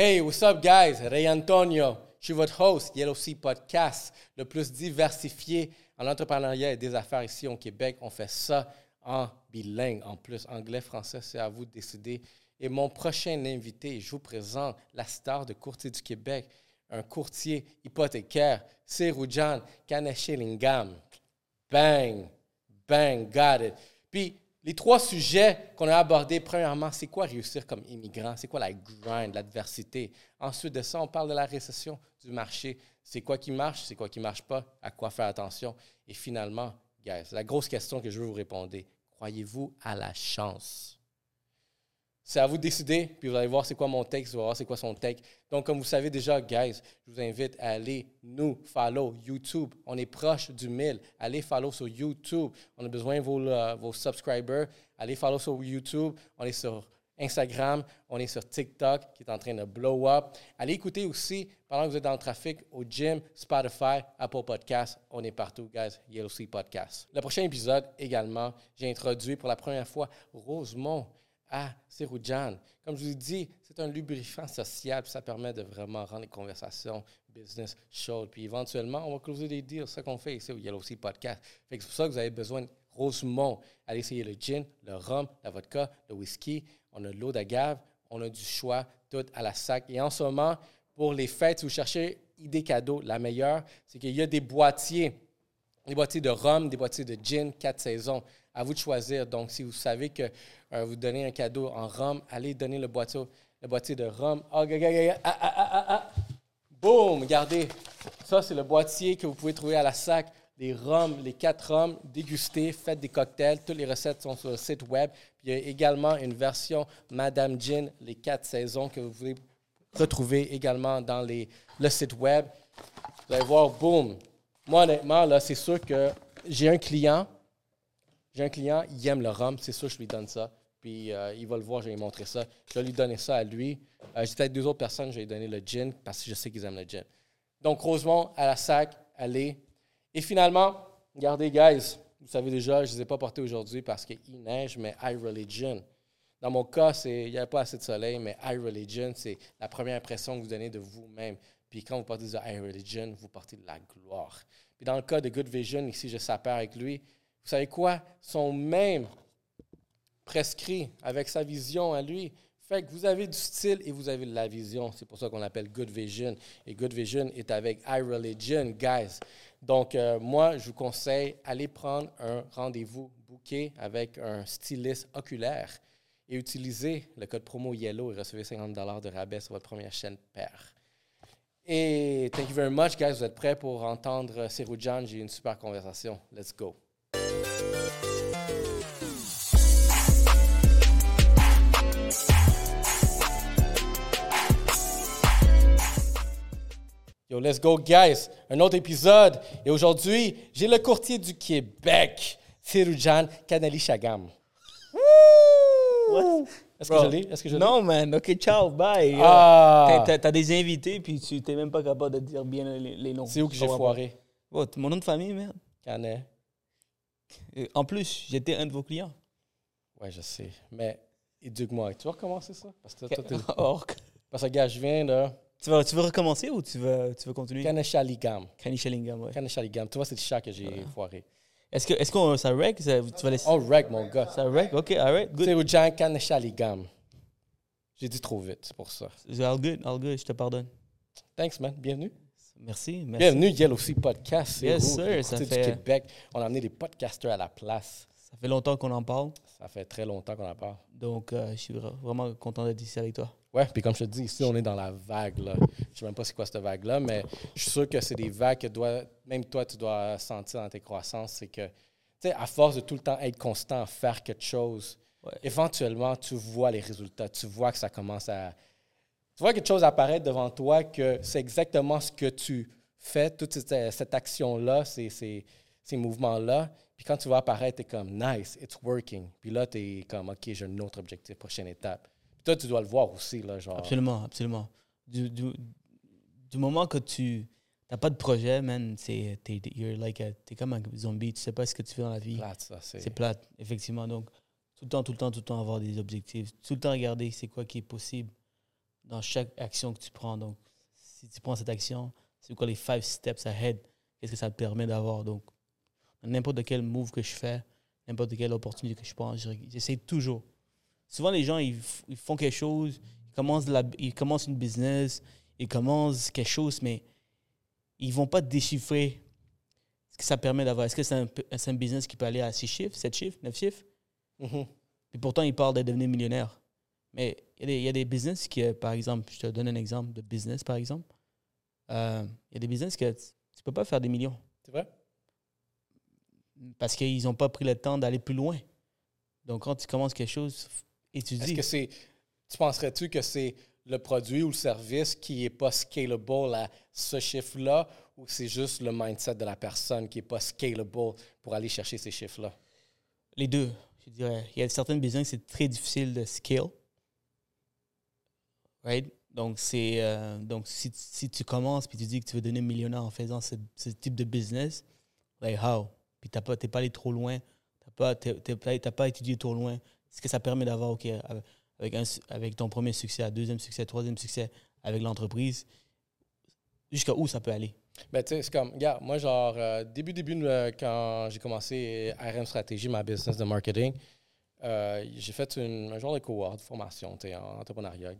Hey, what's up, guys? Ray Antonio. Je suis votre host, Yellow Sea Podcast, le plus diversifié en entrepreneuriat et des affaires ici au Québec. On fait ça en bilingue, en plus. Anglais, français, c'est à vous de décider. Et mon prochain invité, je vous présente la star de courtier du Québec, un courtier hypothécaire, c'est Rujan Kaneshilingam. Bang, bang, got it. Les trois sujets qu'on a abordés, premièrement, c'est quoi réussir comme immigrant? C'est quoi la grind, l'adversité? Ensuite de ça, on parle de la récession du marché. C'est quoi qui marche? C'est quoi qui ne marche pas? À quoi faire attention? Et finalement, guys, la grosse question que je veux vous répondre, croyez-vous à la chance? C'est à vous de décider, puis vous allez voir c'est quoi mon texte, vous allez voir c'est quoi son texte. Donc, comme vous savez déjà, guys, je vous invite à aller nous follow YouTube. On est proche du 1000. Allez follow sur YouTube. On a besoin de vos, euh, vos subscribers. Allez follow sur YouTube. On est sur Instagram. On est sur TikTok qui est en train de blow up. Allez écouter aussi pendant que vous êtes dans le trafic au gym, Spotify, Apple Podcasts. On est partout, guys. Yellow Sea Podcast. Le prochain épisode également, j'ai introduit pour la première fois Rosemont à Seroujan. Comme je vous ai dit, c'est un lubrifiant social, ça permet de vraiment rendre les conversations business chaudes. Puis éventuellement, on va closer des deals, c'est ça qu'on fait ici au Yellow Sea Podcast. c'est pour ça que vous avez besoin Rosemont. Allez essayer le gin, le rhum, la vodka, le whisky. On a de l'eau d'agave, on a du choix, tout à la sac. Et en ce moment, pour les fêtes, si vous cherchez idée cadeau, la meilleure, c'est qu'il y a des boîtiers, des boîtiers de rhum, des boîtiers de gin, quatre saisons. À vous de choisir. Donc, si vous savez que euh, vous donnez un cadeau en rhum, allez donner le boîtier, le boîtier de rhum. Oh, ah, ah, ah, ah, ah. Boum! Regardez. Ça, c'est le boîtier que vous pouvez trouver à la sac. Les rhums, les quatre rhums, dégustez, faites des cocktails. Toutes les recettes sont sur le site web. il y a également une version Madame Gin, les quatre saisons, que vous pouvez retrouver également dans les, le site web. Vous allez voir, boum! Moi, honnêtement, là, c'est sûr que j'ai un client j'ai un client, il aime le rhum, c'est sûr je lui donne ça. Puis euh, il va le voir, je vais lui montrer ça. Je vais lui donner ça à lui. Euh, j'ai peut-être deux autres personnes, je vais lui donner le gin parce que je sais qu'ils aiment le gin. Donc, Rosemont, à la sac, allez. Et finalement, regardez, guys, vous savez déjà, je ne les ai pas portés aujourd'hui parce qu'il neige, mais I Religion. Dans mon cas, il n'y avait pas assez de soleil, mais I Religion, c'est la première impression que vous donnez de vous-même. Puis quand vous portez de I Religion, vous portez de la gloire. Puis dans le cas de Good Vision, ici, je s'appelle avec lui, vous savez quoi? Sont même prescrits avec sa vision à lui. Fait que vous avez du style et vous avez de la vision. C'est pour ça qu'on l'appelle Good Vision. Et Good Vision est avec iReligion, guys. Donc, euh, moi, je vous conseille, allez prendre un rendez-vous booké avec un styliste oculaire et utilisez le code promo YELLOW et recevez 50 de rabais sur votre première chaîne paire. Et thank you very much, guys. Vous êtes prêts pour entendre Seroujan? J'ai une super conversation. Let's go. Yo, let's go, guys. Un autre épisode. Et aujourd'hui, j'ai le courtier du Québec, Sirujan Kanali Chagam. Est-ce que je l'ai? Est-ce que je Non, man. OK, ciao, bye. Ah. T'as des invités, puis tu t'es même pas capable de dire bien les, noms. C'est où que j'ai foiré? mon nom de famille, merde. Canet. En plus, j'étais un de vos clients. Ouais, je sais. Mais éduque-moi. Tu vas recommencer ça? Parce que toi, Parce que, gars, je viens là. Tu veux, tu veux recommencer ou tu veux, tu veux continuer? Kaneshaligam. Kaneshaligam, ouais. Kaneshaligam. Tu vois, c'est le chat que j'ai foiré. Est-ce que est-ce qu'on ça rec? Ça, tu vas laisser... Oh, rec, mon gars. Ça rec? OK, all right, good. C'est Ujan Kaneshaligam. J'ai dit trop vite, c'est pour ça. All good, all good, je te pardonne. Thanks, man. Bienvenue. Merci, merci. Bienvenue, Yellow aussi Podcast. Yes, sir. Ça fait... du Québec. On a amené des podcasters à la place. Ça fait longtemps qu'on en parle. Ça fait très longtemps qu'on en parle. Donc, euh, je suis vraiment content d'être ici avec toi. Ouais, puis comme je te dis, ici, on est dans la vague. Là. Je sais même pas c'est quoi cette vague-là, mais je suis sûr que c'est des vagues que doit, même toi, tu dois sentir dans tes croissances. C'est que, tu sais, à force de tout le temps être constant faire quelque chose, éventuellement, tu vois les résultats. Tu vois que ça commence à. Tu vois quelque chose apparaître devant toi, que c'est exactement ce que tu fais, toute cette, cette action-là, ces, ces, ces mouvements-là. Puis quand tu vois apparaître, tu es comme nice, it's working. Puis là, tu es comme OK, j'ai un autre objectif, prochaine étape. Puis toi, tu dois le voir aussi. Là, genre. Absolument, absolument. Du, du, du moment que tu n'as pas de projet, man, c'est es, like es comme un zombie. Tu sais pas ce que tu fais dans la vie. Plate, ça, c'est plate, effectivement. Donc, tout le temps, tout le temps, tout le temps avoir des objectifs. Tout le temps regarder c'est quoi qui est possible dans chaque action que tu prends. Donc, si tu prends cette action, c'est quoi les five steps ahead? Qu'est-ce que ça te permet d'avoir? Donc, n'importe quel move que je fais, n'importe quelle opportunité que je prends, j'essaie toujours. Souvent, les gens, ils, ils, font quelque chose, ils commencent, la, ils commencent une business, ils commencent quelque chose, mais ils vont pas déchiffrer ce que ça permet d'avoir. Est-ce que c'est un, un, business qui peut aller à 6 chiffres, 7 chiffres, 9 chiffres? Mm-hmm. Et pourtant, ils parlent de devenir millionnaire. Mais il y, a des business qui, par exemple, je te donne un exemple de business, par exemple. Euh, il y a des business que tu ne peux pas faire des millions. C'est vrai? Parce qu'ils n'ont pas pris le temps d'aller plus loin. Donc, quand tu commences quelque chose, étudie. Est-ce que c'est. Tu penserais-tu que c'est le produit ou le service qui n'est pas scalable à ce chiffre-là ou c'est juste le mindset de la personne qui n'est pas scalable pour aller chercher ces chiffres-là? Les deux, je dirais. Il y a certaines business c'est très difficile de scale. Right? Donc, c'est, euh, donc si, si, tu commences puis tu dis que tu veux donner millionnaire en faisant ce, type de business, like how? Puis tu n'es pas, allé trop loin, tu n'as pas, pas étudié trop loin. Ce que ça permet d'avoir, OK, avec, un, avec ton premier succès, deuxième succès, troisième succès avec l'entreprise, jusqu'à où ça peut aller? Ben, tu sais, c'est comme, regarde, moi, genre, euh, début, début, euh, quand j'ai commencé RM Stratégie, ma business de marketing, j'ai fait une, un genre de cohort de formation, tu sais, en entrepreneuriat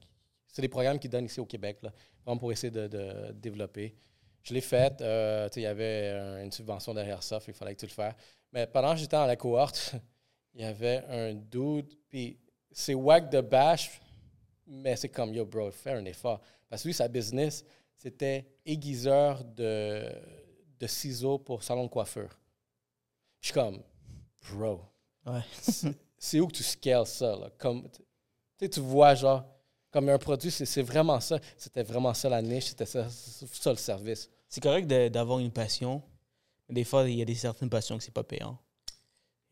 c'est des programmes qu'ils donnent ici au Québec, là, vraiment pour essayer de, développer. Je l'ai fait. Euh, il y avait une subvention derrière ça, il fallait que tu le fasses. Mais pendant que j'étais dans la cohorte, il y avait un dude, puis c'est whack de bash, mais c'est comme, yo, bro, fais un effort. Parce que lui, sa business, c'était aiguiseur de, de ciseaux pour salon de coiffeur. Je suis comme, bro, c'est où que tu scales ça? Là? Comme, tu vois, genre, comme un produit, c'est vraiment ça. C'était vraiment ça la niche, c'était ça, ça, le service. C'est correct d'avoir une passion. Des fois, il y a des certaines passions que c'est pas payant.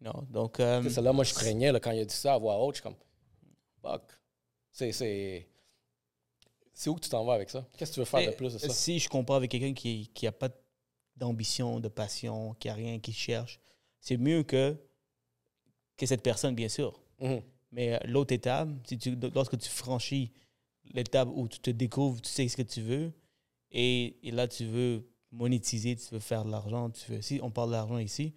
Non, donc. Euh, c'est là, moi, je craignais là, quand il a dit ça à voix haute. Je suis comme, fuck. C'est. C'est où que tu t'en vas avec ça? Qu'est-ce que tu veux faire de plus de ça? Si je compare avec quelqu'un qui n'a pas d'ambition, de passion, qui n'a rien, qui cherche, c'est mieux que, que cette personne, bien sûr. Mm-hmm. Mais euh, l'autre étape, si tu, lorsque tu franchis l'étape où tu te découvres, tu sais ce que tu veux, et, et là, tu veux monétiser, tu veux faire de l'argent, tu veux, si on parle d'argent ici,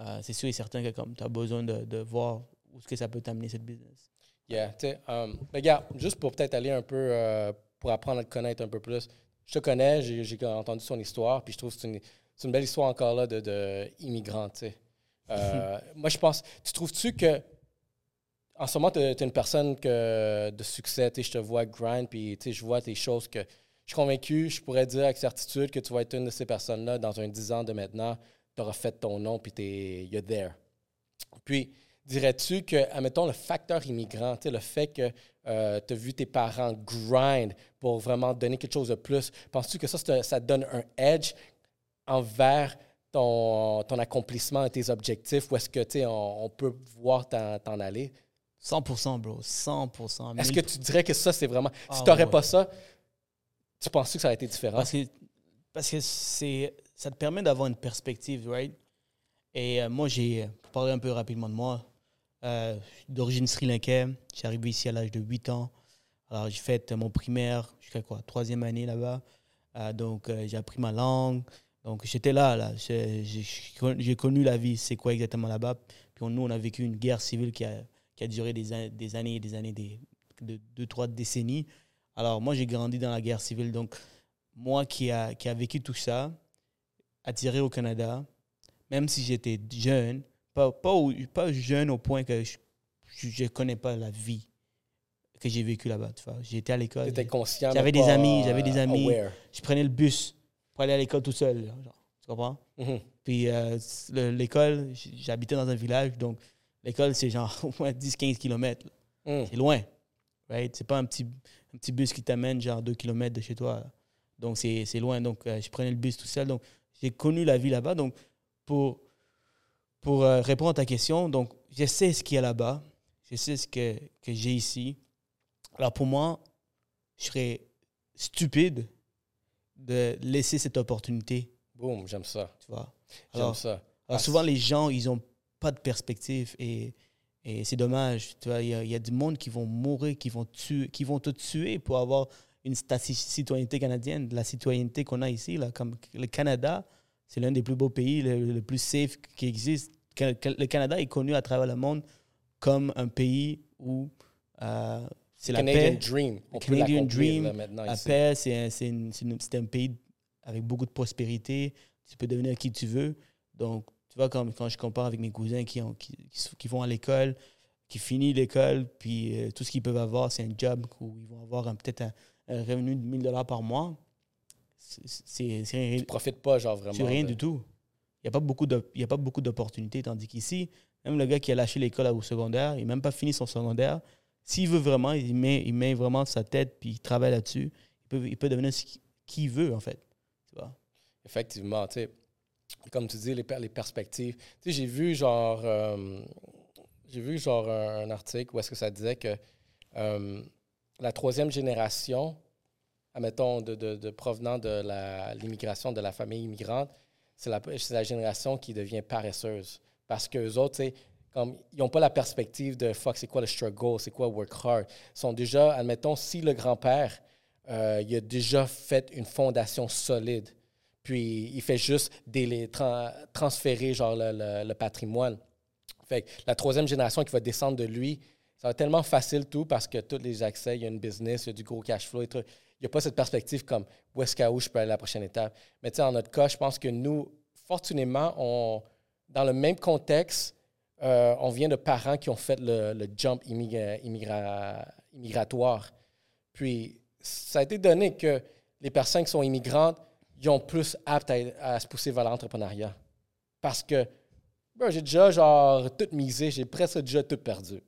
euh, c'est sûr et certain que comme tu as besoin de, de voir où est-ce que ça peut t'amener cette business. Yeah, tu sais, um, regarde, juste pour peut-être aller un peu, euh, pour apprendre à te connaître un peu plus, je te connais, j'ai entendu son histoire, puis je trouve que c'est une, une, belle histoire encore là de, de immigrant, tu sais. moi, je pense, tu trouves-tu que en ce moment, tu es, une personne de succès. Je te vois grind, puis je vois tes choses que je suis convaincu, je pourrais dire avec certitude que tu vas être une de ces personnes-là dans un 10 ans de maintenant. Tu auras fait ton nom, puis tu es there. Puis, dirais-tu que, admettons, le facteur immigrant, le fait que euh, tu as vu tes parents grind pour vraiment donner quelque chose de plus, penses-tu que ça, ça donne un edge envers ton, accomplissement et tes objectifs, ou est-ce que, tu on, on peut voir t'en aller? 100%, bro. 100%. Est-ce que tu dirais que ça, c'est vraiment. si ah, tu n'aurais pas ça, tu penses que ça aurait été différent? Parce que, parce que c'est, ça te permet d'avoir une perspective, right? Et euh, moi, j'ai. Pour parler un peu rapidement de moi, euh, d'origine sri-lankaise, j'ai arrivé ici à l'âge de 8 ans. Alors, j'ai fait mon primaire jusqu'à quoi? Troisième année là-bas. Euh, donc, j'ai appris ma langue. Donc, j'étais là, là. J'ai, connu la vie, c'est quoi exactement là-bas? Puis, nous, on a vécu une guerre civile qui a qui a duré des, des années et des années, des, de deux, trois décennies. Alors, moi, j'ai grandi dans la guerre civile. Donc, moi qui a, qui a vécu tout ça, attiré au Canada, même si j'étais jeune, pas, pas, pas, jeune au point que je ne connais pas la vie que j'ai vécue là-bas. J'étais à l'école. J'étais conscient. J'avais des amis, j'avais des amis. Je prenais le bus pour aller à l'école tout seul. tu comprends? Mm-hmm. Puis euh, l'école, j'habitais dans un village, donc L'école, c'est genre au moins 10-15 km. Hmm. C'est loin. Right? C'est pas un petit, un petit bus qui t'amène genre 2 km de chez toi. Donc, c'est loin. Donc, euh, je prenais le bus tout seul. Donc, j'ai connu la vie là-bas. Donc, pour, pour euh, répondre à ta question, donc, je sais ce qu'il y a là-bas. Je sais ce que, que j'ai ici. Alors, pour moi, je serais stupide de laisser cette opportunité. Boum, j'aime ça. Tu vois? J'aime ça. Alors, souvent, les gens, ils ont pas de perspective et, Et c'est dommage. Tu vois, il y, a- il y a du monde qui vont mourir, qui vont, tuer, qui vont te tuer pour avoir une citoyenneté canadienne, la citoyenneté qu'on a ici. Là, comme le Canada, c'est l'un des plus beaux pays, le, le plus safe qui existe. Le Canada est connu à travers le monde comme un pays où euh, c'est la Canadian paix. Dream. On Le peut Canadian Dream, là, maintenant La ici. paix, c'est un, un pays avec beaucoup de prospérité. Tu peux devenir qui tu veux. Donc, tu vois, quand, quand je compare avec mes cousins qui, ont, qui, qui vont à l'école, qui finissent l'école, puis euh, tout ce qu'ils peuvent avoir, c'est un job où ils vont avoir peut-être un, un revenu de 1000 dollars par mois. C'est rien, Tu profites pas, genre, vraiment. c'est rien de- du tout. Il n'y a pas beaucoup de- il y a pas beaucoup d'opportunités. Tandis qu'ici, même le gars qui a lâché l'école au secondaire, il n'a même pas fini son secondaire. S'il veut vraiment, il met, il met vraiment sa tête puis il travaille là-dessus. Il peut, il peut devenir ce qui- qui il veut, en fait. Tu vois? Effectivement, tu sais. Comme tu dis, les, les perspectives. Tu sais, j'ai vu genre. euh, j'ai vu genre un, article où est-ce que ça disait que euh, la troisième génération, admettons, de, de, provenant de l'immigration, de la famille immigrante, c'est la, c'est la génération qui devient paresseuse. Parce qu'eux autres, tu sais, comme, ils n'ont pas la perspective de fuck, c'est quoi le struggle, c'est quoi work hard. Ils sont déjà, admettons, si le grand-père, euh, il a déjà fait une fondation solide, puis il fait juste transférer le, le- patrimoine. Fait la troisième génération qui va descendre de lui, ça va être tellement facile tout parce que tous les accès, il y a une business, il y a du gros cash flow et tout. Il n'y a pas cette perspective comme où est-ce qu'à où je peux aller à la prochaine étape. Mais tu en notre cas, je pense que nous, fortunément, dans le même contexte, euh, on vient de parents qui ont fait le, jump immigra- immigratoire. Puis, ça a été donné que les personnes qui sont immigrantes, ils ont plus aptes à, à se pousser vers l'entrepreneuriat. Parce que bro, j'ai déjà genre tout misé, j'ai presque déjà tout perdu.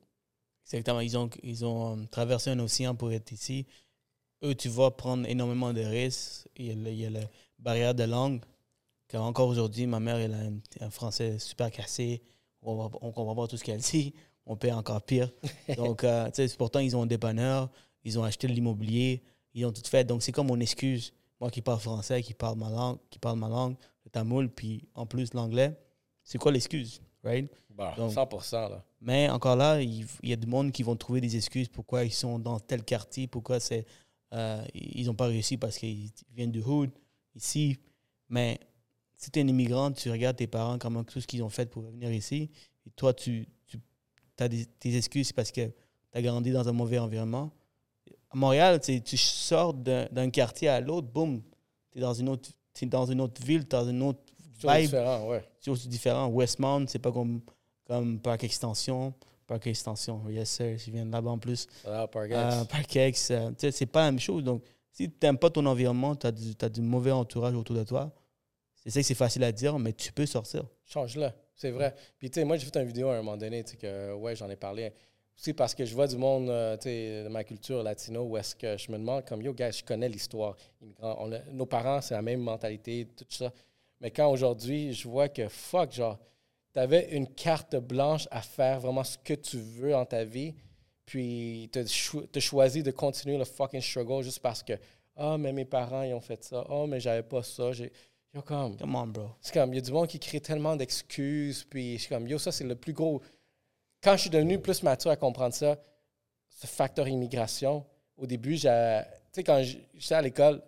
Exactement. Ils ont, ils ont euh, traversé un océan pour être ici. Eux, tu vas prendre énormément de risques. Il y a, le- il y a la barrière de langue. Car encore aujourd'hui, ma mère, elle a un, un français super cassé. On ne comprend pas tout ce qu'elle dit. Mon père, encore pire. Donc, euh, tu sais, pourtant, ils ont un dépanneur. Ils ont acheté de l'immobilier. Ils ont tout fait. Donc, c'est comme mon excuse. Moi qui parle français, qui parle ma langue, qui parle ma langue, le tamoul, puis en plus l'anglais. C'est quoi l'excuse, right? Bah, Donc- 100 là. Mais encore là, il, il y a du monde qui vont trouver des excuses pourquoi ils sont dans tel quartier, pourquoi c'est, euh, ils n'ont pas réussi parce qu'ils viennent du hood, ici. Mais si tu es un immigrant, tu regardes tes parents, comment tout ce qu'ils ont fait pour venir ici, et toi, tu, tu as des, tes excuses parce que tu as grandi dans un mauvais environnement. À Montréal, tu tu sors d'un quartier à l'autre, boum, tu es dans une autre, t'es dans une autre ville, dans une autre C'est vibe différent, ouais. c'est aussi différent. Westmount, c'est pas comme, comme Parc Extension. Parc Extension, yes sir, je viens de là-bas en plus. Ah, Park Euh, X. Parc Ex, euh, tu sais, c'est pas la même chose. Donc, si tu n'aimes pas ton environnement, tu as, du mauvais entourage autour de toi, c'est ça que c'est facile à dire, mais tu peux sortir. Change-le, c'est vrai. Puis, tu sais, moi, j'ai fait une vidéo à un moment donné, tu sais, que, ouais, j'en ai parlé. Aussi parce que je vois du monde, euh, tu sais, de ma culture latino, où est-ce que je me demande, comme, yo, gars, je connais l'histoire immigrant. Nos parents, c'est la même mentalité, tout ça. Mais quand aujourd'hui, je vois que, fuck, genre, tu avais une carte blanche à faire vraiment ce que tu veux dans ta vie, puis tu as choisi de continuer le fucking struggle juste parce que, ah, mais mes parents, ils ont fait ça. Ah, mais j'avais pas ça. J'ai- Yo, comme, Come on, bro. c'est comme, il y a du monde qui crée tellement d'excuses, puis je suis comme, yo, ça, c'est le plus gros. Quand je suis devenu plus mature à comprendre ça, ce facteur immigration, au début. Tu sais, quand j'étais à l'école,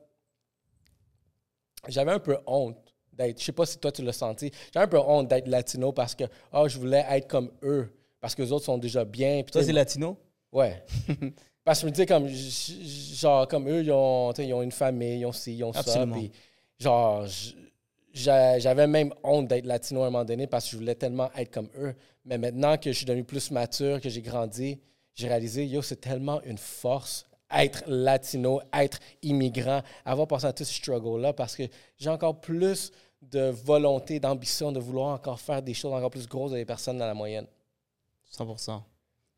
j'avais un peu honte d'être. Je sais pas si toi, tu l'as senti. J'avais un peu honte d'être latino parce que, oh, je voulais être comme eux, parce que les autres sont déjà bien. Toi, c'est latino? Ouais. Parce que je me disais, comme, genre, comme eux, ils ont, ils ont une famille, ils ont ci, ils ont Absolument. ça. Puis, genre, j'avais même honte d'être latino à un moment donné parce que je voulais tellement être comme eux. Mais maintenant que je suis devenu plus mature, que j'ai grandi, j'ai réalisé, yo, c'est tellement une force être latino, être immigrant, avoir passé à tout ce struggle-là parce que j'ai encore plus de volonté, d'ambition, de vouloir encore faire des choses encore plus grosses que les personnes dans la moyenne. 100%.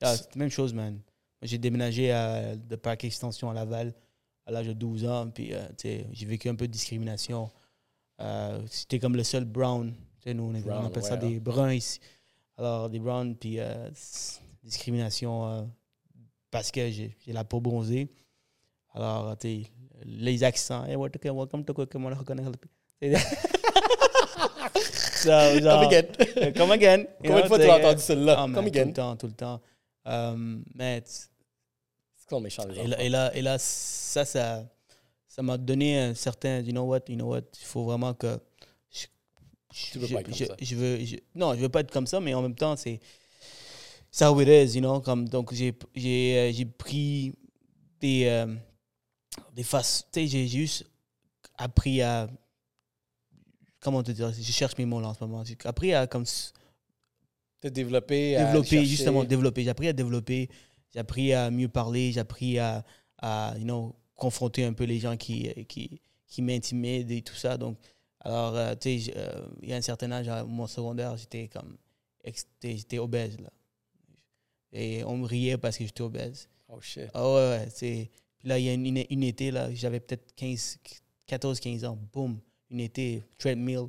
Ah, c'est la même chose, man. J'ai déménagé à, de Parc Extension à Laval à l'âge de 12 ans, puis euh, j'ai vécu un peu de discrimination. Euh, C'était comme le seul brown. Tu sais, nous, on, est- on Brown, appelle ouais, ça hein. des bruns ici. Alors, des browns, puis euh, discrimination euh, parce que j'ai la peau bronzée. Alors, tu sais, les accents. Hey, welcome to Cook- Come again. euh, Come again. Combien de fois tu as entendu celle-là? Man, Come Tout again. le temps, tout le temps. Euh, mais tu- C'est qu'on méchant, les Et enfants. là, et là, et là, ça, ça, ça m'a donné un certain, you know what, you know what, il faut vraiment que je, Tu veux je, pas être comme je- ça. je veux, non, je veux pas être comme ça, mais en même temps, c'est ça how it is, you know, comme donc j'ai, j'ai, euh, j'ai pris des, euh, des faces, tu sais, j'ai juste appris à, comment te dire, je cherche mes mots là en ce moment, j'ai appris à comme à développer, chercher- justement, développer. J'ai appris à développer, j'ai appris à mieux parler, j'ai appris à, à you know, confronter un peu les gens qui, qui, qui m'intimident et tout ça. Donc, alors, euh, tu sais, euh, il y a un certain âge, à mon secondaire, j'étais comme, j'étais obèse, là. Et on me riait parce que j'étais obèse. Oh shit. Ah ouais, ouais. Puis là, il y a une, une, une été, là, j'avais peut-être 15, 14, 15 ans, boum, une été, treadmill,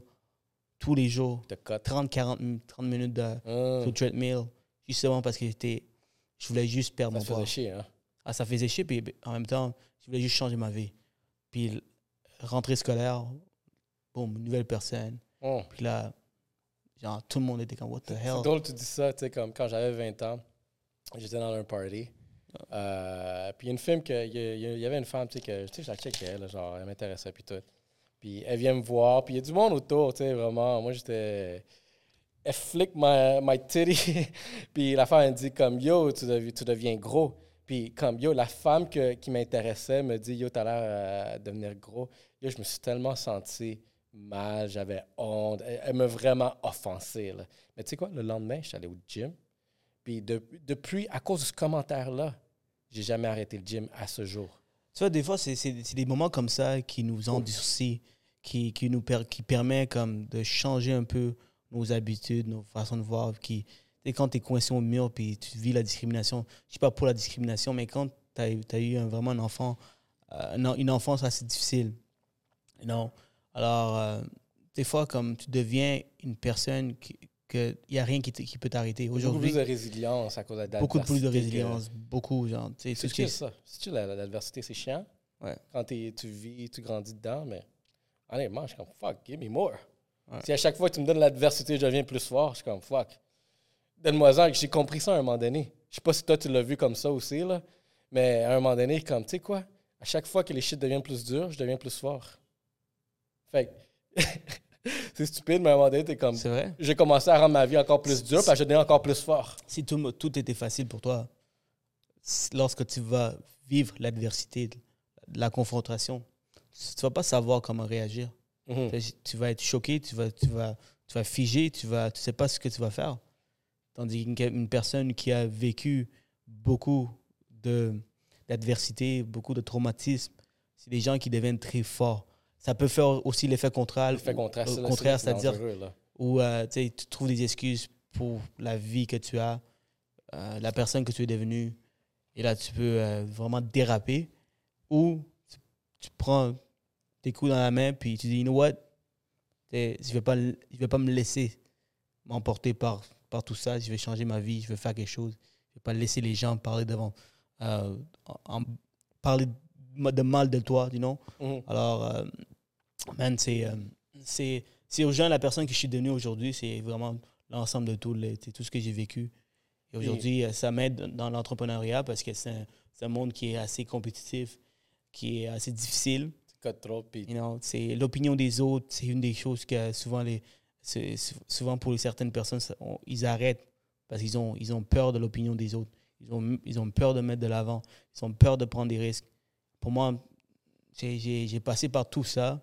tous les jours, T'as cut. 30, 40, 30 minutes de, sur le treadmill, justement parce que j'étais, je voulais juste perdre Ça mon poids. faisait chier, hein? Ah, ça faisait chier, puis en même temps, je voulais juste changer ma vie. Puis rentrée scolaire, boum, nouvelle personne. Hum. Puis là, genre, tout le monde était comme, what the C'est hell? drôle que tu dis ça, tu sais, comme quand j'avais 20 ans, j'étais dans un party. Euh, puis il y a une femme que, il y, y avait une femme, tu sais, que, tu sais, je la checkais, là, genre, elle m'intéressait, puis tout. Puis elle vient me voir, puis il y a du monde autour, tu sais, vraiment. Moi, j'étais. Elle flick my, my titty, puis la femme, elle dit comme, yo, tu, devi- tu deviens gros. Puis comme, yo, la femme que- qui m'intéressait me dit, yo, t'as l'air euh, de devenir gros. Yo, je me suis tellement senti mal, j'avais honte. Elle, elle m'a vraiment offensé, là. Mais tu sais quoi, le lendemain, je suis allé au gym. Puis de- depuis, à cause de ce commentaire-là, j'ai jamais arrêté le gym à ce jour. Tu vois, des fois, c'est des moments comme ça qui nous endurcissent, qui, qui nous per, qui permet comme de changer un peu nos habitudes, nos façons de voir. Qui, sais, quand tu es coincé au mur puis tu vis la discrimination, je suis pas pour la discrimination, mais quand tu as, eu un- vraiment un enfant, euh, une, une enfance assez difficile, non. Alors, euh, des fois, comme tu deviens une personne qui il n'y a rien qui, peut t'arrêter. Beaucoup plus de résilience à cause de la beaucoup plus de l'adversité que- résilience, beaucoup, genre, C'est ce ça. C'est chill, la- la- l'adversité, c'est chiant. Ouais. Quand tu vis, tu grandis dedans, mais honnêtement, je suis comme fuck, give me more. Ouais. Si à chaque fois que tu me donnes l'adversité, je deviens plus fort, je suis comme fuck. Donne-moi-en, j'ai compris ça à un moment donné. Je sais pas si toi tu l'as vu comme ça aussi, là, mais à un moment donné, comme, tu sais quoi, à chaque fois que les shit deviennent plus durs, je deviens plus fort. Fait que, c'est stupide, mais à un moment donné, t'es comme, C'est vrai? j'ai commencé à rendre ma vie encore plus dure, parce que je deviens encore plus fort. si tout, tout était facile pour toi, lorsque tu vas vivre l'adversité, la confrontation, tu ne vas pas savoir comment réagir. Mhm. Tu- Tu vas être choqué, tu vas, tu vas, tu vas figer, tu ne tu sais pas ce que tu vas faire. Tandis qu'une une personne qui a vécu beaucoup d'adversité, beaucoup de traumatisme, c'est des gens qui deviennent très forts. Ça peut faire aussi l'effet contraire. L'effet contraire, c'est c'est-à-dire où euh, tu trouves des excuses pour la vie que tu as, euh, la personne que tu es devenue. Et là, tu peux euh, vraiment déraper. Ou tu, tu prends tes coups dans la main, puis tu dis, you know what, je ne vais, vais pas me laisser m'emporter par, par tout ça. Je vais changer ma vie, je vais faire quelque chose. Je ne vais pas laisser les gens parler devant, euh, en- parler de mal de toi, you know. Mhm. Alors, euh, man, c'est, euh, c'est, c'est urgent. La personne que je suis devenue aujourd'hui, c'est vraiment l'ensemble de tout, le- c'est tout ce que j'ai vécu. Et aujourd'hui, euh, ça m'aide dans l'entrepreneuriat parce que c'est un, c'est un monde qui est assez compétitif, qui est assez difficile. Trop, You know, c'est l'opinion des autres, c'est une des choses que souvent, les, c'est- souvent pour certaines personnes, ils arrêtent parce qu'ils ont, ils ont peur de l'opinion des autres. Ils ont, ils ont peur de mettre de l'avant. Ils ont peur de prendre des risques. Pour moi, j'ai- passé par tout ça.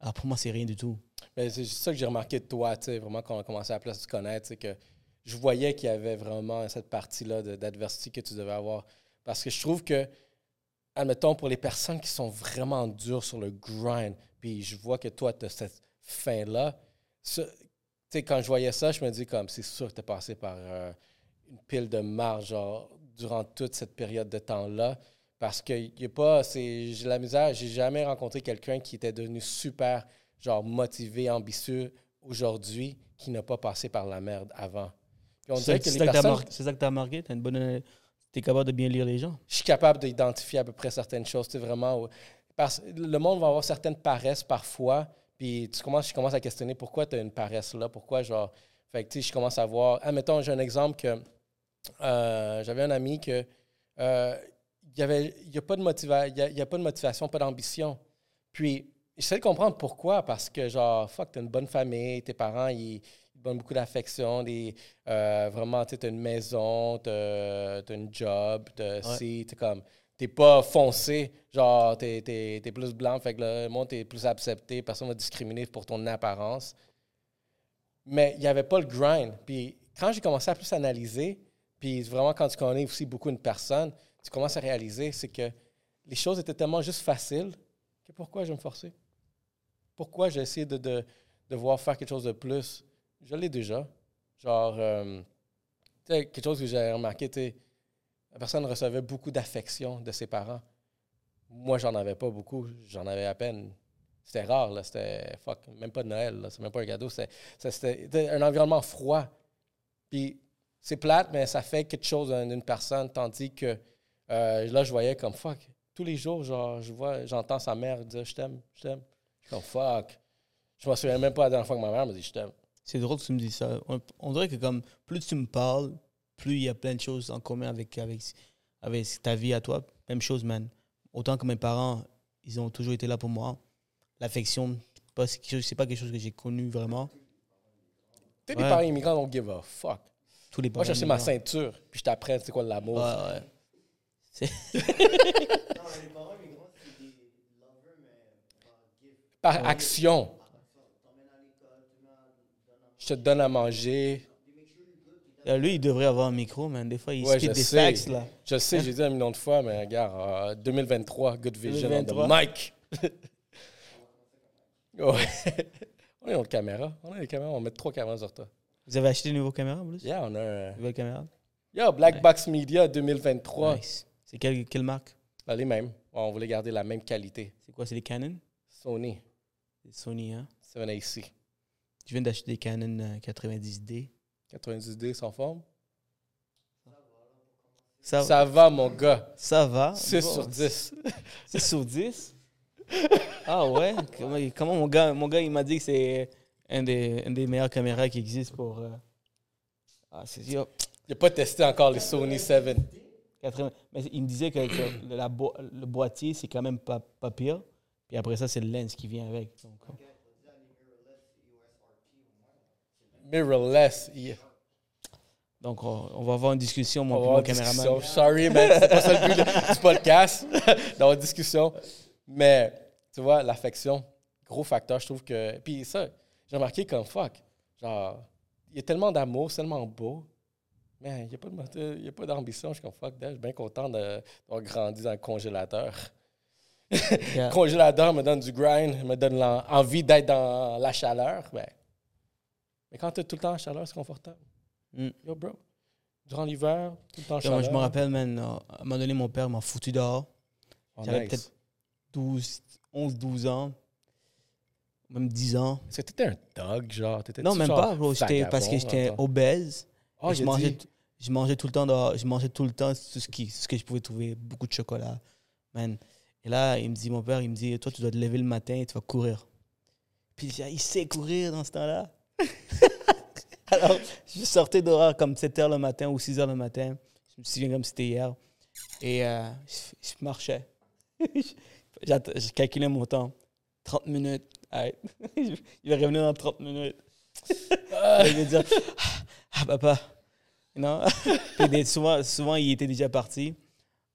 Alors pour moi, c'est rien du tout. C'est ça que j'ai remarqué de toi, tu sais, vraiment, quand on a commencé à plus te connaître, c'est que je voyais qu'il y avait vraiment cette partie-là d'adversité que tu devais avoir. Parce que je trouve que, admettons, pour les personnes qui sont vraiment dures sur le grind, puis je vois que toi, tu as cette fin-là, ça- quand je voyais ça, je me dis comme, c'est sûr que tu as passé par euh, une pile de marge, genre, durant toute cette période de temps-là. Parce que y a pas, c'est, j'ai la misère, j'ai jamais rencontré quelqu'un qui était devenu super, genre, motivé, ambitieux aujourd'hui, qui n'a pas passé par la merde avant. Puis on C'est dirait que c'est les ça que t'as personnes, mar- c'est ça que tu as marqué. Tu bonne. es capable de bien lire les gens? je suis capable d'identifier à peu près certaines choses. C'est vraiment. Parce, le monde va avoir certaines paresses parfois, puis tu commences, je commence à questionner pourquoi tu as une paresse là, pourquoi genre. Fait que tu sais, je commence à voir. Ah, mettons, j'ai un exemple que euh, j'avais un ami que euh, il n'y a pas, de motiva y a, il y a pas de motivation, pas d'ambition. Puis j'essaie de comprendre pourquoi, parce que genre, fuck, t'as une bonne famille, tes parents, ils, donnent beaucoup d'affection, euh, vraiment, tu as une maison, t'as as une job, t'as si, t'es comme, t'es pas foncé, genre, t'es es, plus blanc, fait que le monde est plus accepté, personne va discriminer pour ton apparence. Mais il n'y avait pas le grind. Puis quand j'ai commencé à plus analyser, puis vraiment quand tu connais aussi beaucoup une personne, tu commences à réaliser, c'est que les choses étaient tellement juste faciles que pourquoi je me forcer? Pourquoi j'ai essayé de, de, devoir faire quelque chose de plus? Je l'ai déjà. Genre, euh, quelque chose que j'ai remarqué, tu la personne recevait beaucoup d'affection de ses parents. Moi, j'en avais pas beaucoup. J'en avais à peine. C'était rare, là. C'était, fuck, même pas de Noël. C'est même pas un cadeau. C'était un environnement froid. Puis, c'est plate, mais ça fait quelque chose d'une personne, tandis que euh, là, je voyais comme, fuck, tous les jours, genre, je vois, j'entends sa mère dire Je t'aime, je t'aime. Je suis comme fuck. Je me souviens même pas la dernière fois que ma mère me dit Je t'aime. C'est drôle que tu me dis ça. On, dirait que comme plus tu me parles, plus il y a plein de choses en commun avec, avec, avec ta vie à toi. Même chose, man. Autant que mes parents, ils ont toujours été là pour moi. L'affection, c'est pas quelque chose que j'ai connu vraiment. Sais, les parents immigrants don't give a fuck. Tous les Moi, je ma ceinture, puis je t'apprends c'est quoi l'amour. Ouais, ouais. Par action. Je te donne à manger. Lui, il devrait avoir un micro, mais des fois, il ouais, des sais. là. Je sais, j'ai dit un million de fois, mais regarde, 2023, Good Vision 2023. on the mic. ouais. on a une caméra. On a des caméras, on met trois caméras sur toi. Vous avez acheté une nouvelle caméra, en plus? Yeah, on a un... Nouvelle caméra? Yo, Black Box Media 2023. Nice. C'est quelle, quelle marque? Les mêmes. On voulait garder la même qualité. C'est quoi? C'est des Canon? Sony. Sony, hein? 7AC. Je viens d'acheter des Canon 90D. Euh, 90D sans forme? Ça, ça va, mon gars. Ça va. 6 sur 10. 6 sur 10? ah ouais? Comment, mon, gars, mon gars, il m'a dit que c'est un des, un des meilleures caméras qui existent pour... Euh, ah, c'est... Il n'a pas testé encore les Sony 7. Mais il me disait que, le boîtier, c'est quand même pas, pas pire. Puis après ça, c'est le lens qui vient avec. Donc, euh. Mirrorless, Donc, on, va avoir une discussion, mon, mon caméraman. Sorry, man, c'est pas ça le but du podcast, d'avoir une discussion. Mais, tu vois, l'affection, gros facteur, je trouve que. Puis ça, j'ai remarqué comme fuck. Genre, il y a tellement d'amour, tellement beau. Mais il n'y a pas d'ambition. Je suis comme fuck, je suis bien content d'avoir grandi dans le congélateur. Le congélateur me donne du grind, me donne envie d'être dans la chaleur. Ben. Mais quand tu es tout le temps en chaleur, c'est confortable. Mm. Yo, bro. Durant l'hiver, tout le temps en chaleur. je me rappelle, man, à un moment donné, mon père m'a foutu dehors. Oh, J'avais peut-être 12, 11, 12 ans. Même 10 ans. C'était un dog, genre? non, même pas, bro. Parce que j'étais obèse. Oh, je mangeais, je mangeais tout le temps dehors, je mangeais tout le temps tout ce, qui, ce que je pouvais trouver, beaucoup de chocolat, man. Et là, il me dit, mon père, il me dit, toi, tu dois te lever le matin et tu vas courir. Puis il sait courir dans ce temps-là. Alors, je sortais dehors comme 7 h le matin ou 6 h le matin. Je me souviens comme c'était hier. Et euh, je, marchais. je calculais mon temps. 30 minutes. il va revenir dans 30 minutes. il va dire Ah, papa, non. souvent, souvent, il était déjà parti.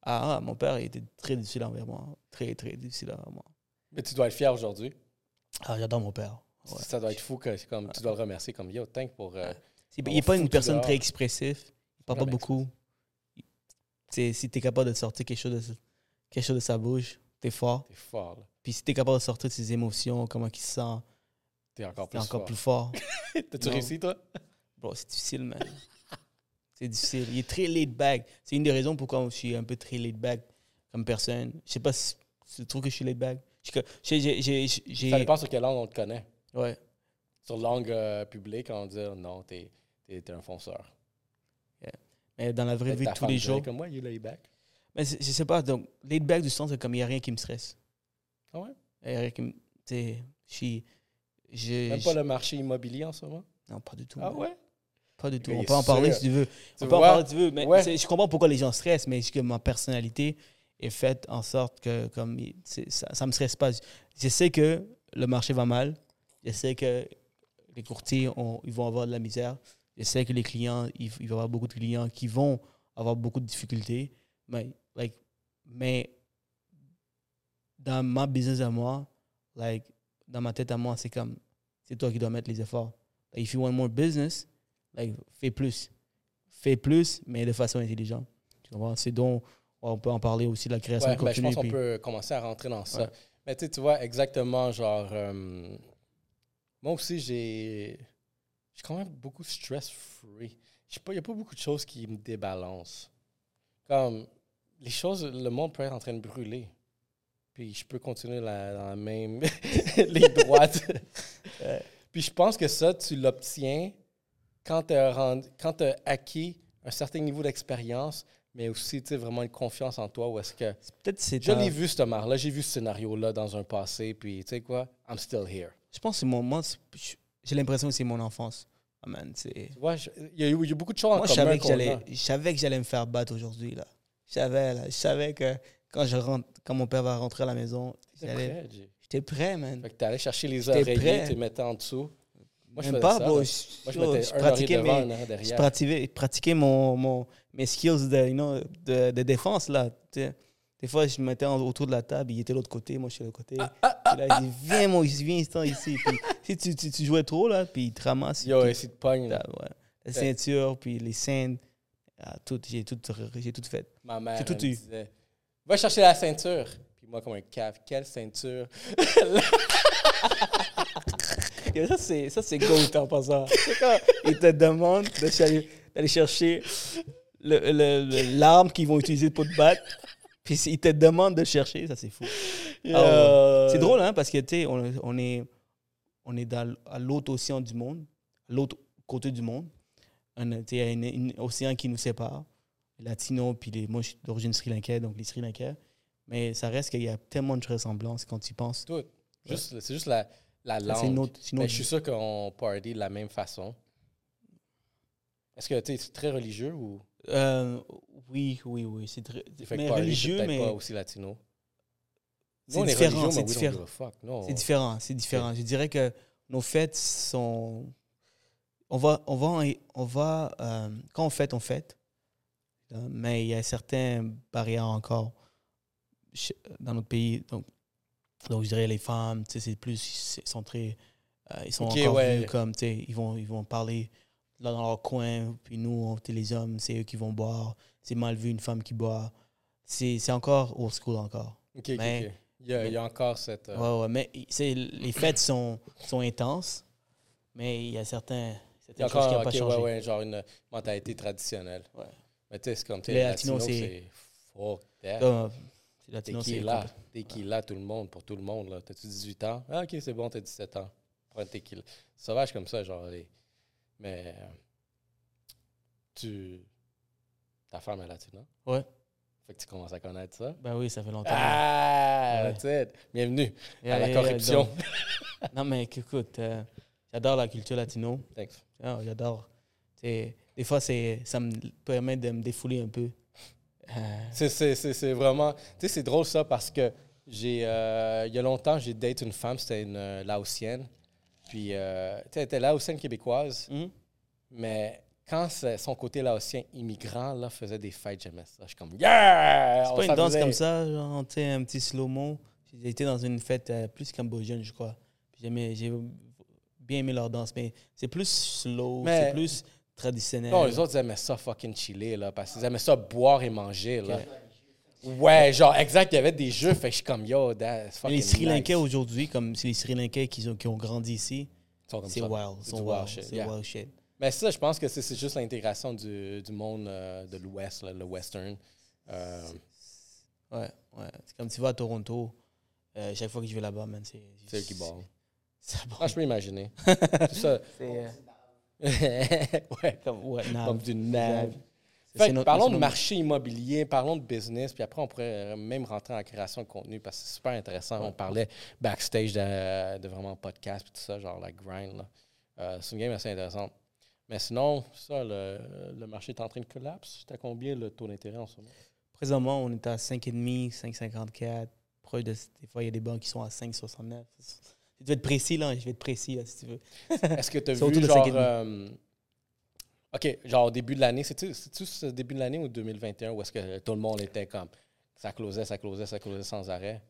Ah, mon père il était très difficile envers moi. Très, très difficile envers moi. Mais tu dois être fier aujourd'hui. Ah, j'adore mon père. Ça doit être fou que comme, tu dois le remercier comme yo, thank pour. Euh, il n'est pas une personne très expressive. Il parle pas beaucoup. si tu es capable de sortir quelque chose de, quelque chose de sa bouche, tu es fort. Tu es fort. Puis si tu es capable de sortir ses émotions, comment il se sent, tu es encore plus encore fort. Plus fort. T'as-tu réussi, toi? Bro, c'est difficile, man. C'est difficile. Il est très laid back. C'est une des raisons pourquoi je suis un peu très laid back comme personne. Je sais pas si tu trouves que je suis laid back? J'ai, Ça dépend sur quelle langue on te connaît. Ouais. Sur langue euh, publique, on dit non, t'es es, un fonceur. Mais dans la vraie vie de tous les jours. comme moi, est laid back. Mais je sais pas. Donc, laid back du sens, c'est comme il n'y a rien qui me stresse. Ah ouais? Il n'y a rien qui me. Tu sais, je Même pas le marché immobilier en ce moment? Non, pas du tout. Ah ouais? Pas du tout. Mais On peut en parler sûr. si tu veux. Tu On peut en parler si tu veux. Mais Ouais. je comprends pourquoi les gens stressent, mais c'est que ma personnalité est faite en sorte que comme ça, ça me stresse pas. Je sais que le marché va mal. Je sais que les courtiers ont- ils vont avoir de la misère. Je sais que les clients, il, il va y avoir beaucoup de clients qui vont avoir beaucoup de difficultés. Mais, like, mais dans ma business à moi, like, dans ma tête à moi, c'est comme, c'est toi qui dois mettre les efforts. Like, if you want more business, like, fais plus. Fais plus, mais de façon intelligente. Tu comprends? C'est donc, on peut en parler aussi de la création Ouais, de ben, je contenu. pense qu'on peut commencer à rentrer dans ça. Ouais. Mais tu vois, exactement, genre, euh, moi aussi, j'ai j'ai quand même beaucoup stress-free. Je il n'y a pas beaucoup de choses qui me débalancent. Comme, les choses, le monde peut être en train de brûler. Puis je peux continuer la- dans la même ligne droite. Euh, Puis je pense que ça, tu l'obtiens quand tu as, acquis un certain niveau d'expérience, mais aussi, tu vraiment une confiance en toi, où est-ce que Peut-être c'est je l'ai vu, ce marre-là. J'ai vu ce scénario-là dans un passé. Puis, tu sais quoi? I'm still here. Je pense que c'est mon. Moi, j'ai l'impression que c'est mon enfance. Ah, man, c'est. Tu vois, je- il y, a eu- beaucoup de choses en Moi, je commun. savais, que j'allais, je savais que j'allais me faire battre aujourd'hui, là. Je savais, là. Je savais que quand, je rentre, quand mon père va rentrer à la maison, j'allais- j'étais prêt, man. Fait que t'allais chercher les J'étais oreillers, prêt. tu les mettais en dessous. Moi, je Même pas, ça. bro. là. Je, Moi, je yo, mettais je un oreiller pratiquais, devant, mes- un je derrière. pratiquais, je pratiquais mon, mon, mes skills de, you know, de, de défense, là. Des fois, je me mettais autour de la table, il était de l'autre côté, moi, je suis de l'autre côté. Ah, Puis là, il dit, viens, mon, viens, instant ici. Puis, si tu, tu, tu jouais trop, là, puis il te ramasse. Yo, puis- essaye de pogne. Ah, ouais. La ceinture, puis les scènes, ah, tout, j'ai tout, j'ai tout fait. Ma mère tout eu. disait Va chercher la ceinture. Puis moi, comme un cave, quelle ceinture? Ça, c'est, ça, c'est goat en passant. Quand ils te demandent de ch- d'aller chercher le, le- le- l'arme qu'ils vont utiliser pour te battre. Puis ils te demandent de chercher, ça, c'est fou. Ouais. C'est drôle, hein, parce que, tu sais, on, on est, on est dans, à l'autre océan du monde, à l'autre côté du monde. Il y a un, océan qui nous sépare, les Latinos, puis les, moi, je suis d'origine sri lankaise, donc les Sri Lankais. Mais ça reste qu'il y a tellement de ressemblances quand tu penses. Tout. Juste, C'est juste la, la langue. C'est une autre, c'est une Mais autre- je suis sûr qu'on party de la même façon. Est-ce que tu es très religieux ou? Euh, oui, oui, oui. C'est très. Mais religieux, mais pas aussi latino? c'est différent. C'est différent. C'est différent. C'est différent. Je dirais que nos fêtes sont. On va, on va, on va. euh, quand on fête, on fête. Mais il y a certaines barrières encore dans notre pays. Donc, donc je dirais les femmes, tu sais, c'est plus centré. euh, ils sont Ok, encore ouais. vus comme, ils vont, ils vont parler là dans leur coin. Puis nous, les hommes, c'est eux qui vont boire. C'est mal vu une femme qui boit. C'est encore old school encore. Ok, ok, Mais-. Il y, a, il y a encore cette. euh, Ouais, ouais, mais les fêtes sont, sont intenses, mais il y a certains, il y a certaines choses qui encore n'ont pas changé. ouais, ouais, genre une mentalité traditionnelle. Ouais. Mais tu sais, c'est comme tu Les Latinos, latino, c'est- fuck that. Latino, c'est complètement- Tequila, tout le monde, pour tout le monde. là? T'as-tu 18 ans? Ah, ok, c'est bon, t'as 17 ans. Prends un tequila. Sauvage comme ça, genre. les- Mais. Tu. Ta femme est latino. Ouais. Fait que tu commences à connaître ça. Ben oui, ça fait longtemps. Ah! Ouais. Bienvenue Yeah, à la yeah, corruption. non, mais écoute, euh, j'adore la culture latino. Thanks. Ah, j'adore. Des fois, ça me permet de me défouler un peu. Euh, c'est vraiment. Tu sais, c'est drôle ça parce que j'ai. euh, il y a longtemps, j'ai date une femme, c'était une euh, Laotienne. Puis, euh, tu sais, elle était Laotienne québécoise. hum? Mais quand son côté laotien immigrant là, faisait des fêtes, j'aimais ça. Je suis comme Yeah! C'est pas une danse comme ça, genre, tu sais, un petit slow-mo. J'ai été dans une fête euh, plus cambodgienne, je crois. J'aimais, j'ai bien aimé leur danse, mais c'est plus slow, c'est plus traditionnel. Non, les autres ils aimaient ça fucking chiller là, parce qu'ils aimaient ça boire et manger là. Ouais, genre exact, il y avait des jeux, fait que je suis comme yo, that's fucking les Sri Lankais nice. aujourd'hui, comme c'est les Sri Lankais qui ont, qui ont grandi ici, c'est ça. wild. C'est wild, wild shit, yeah. wild shit. Mais ça, je pense que c'est juste l'intégration du, du monde euh, de l'Ouest, le western. Euh, Ouais, ouais. C'est comme tu vas à Toronto, euh, chaque fois que je vais là-bas, man, c'est. c'est qui brasse. Ah, je peux imaginer. Tout ça. C'est euh, ouais, comme, ouais, comme du nav. Fait notre- parlons de marché immobilier, parlons de business, puis après, on pourrait même rentrer en création de contenu parce que c'est super intéressant. On parlait backstage de, de vraiment podcast, puis tout ça, genre la grind. là. Euh, c'est une game assez intéressante. Mais sinon, ça, le, le marché est en train de collapse. T'as combien le taux d'intérêt en ce moment? Présentement, on est à 5,5, 5,54. Proche de, des fois, il y a des banques qui sont à 5,69. Tu veux être précis, là. Je vais être précis, là, si tu veux. Est-ce que tu as vu, genre... 5,5. euh, OK, genre au début de l'année, c'est-tu ce début de l'année ou 2021 où est-ce que tout le monde était comme... Ça closait, ça closait, ça closait sans arrêt?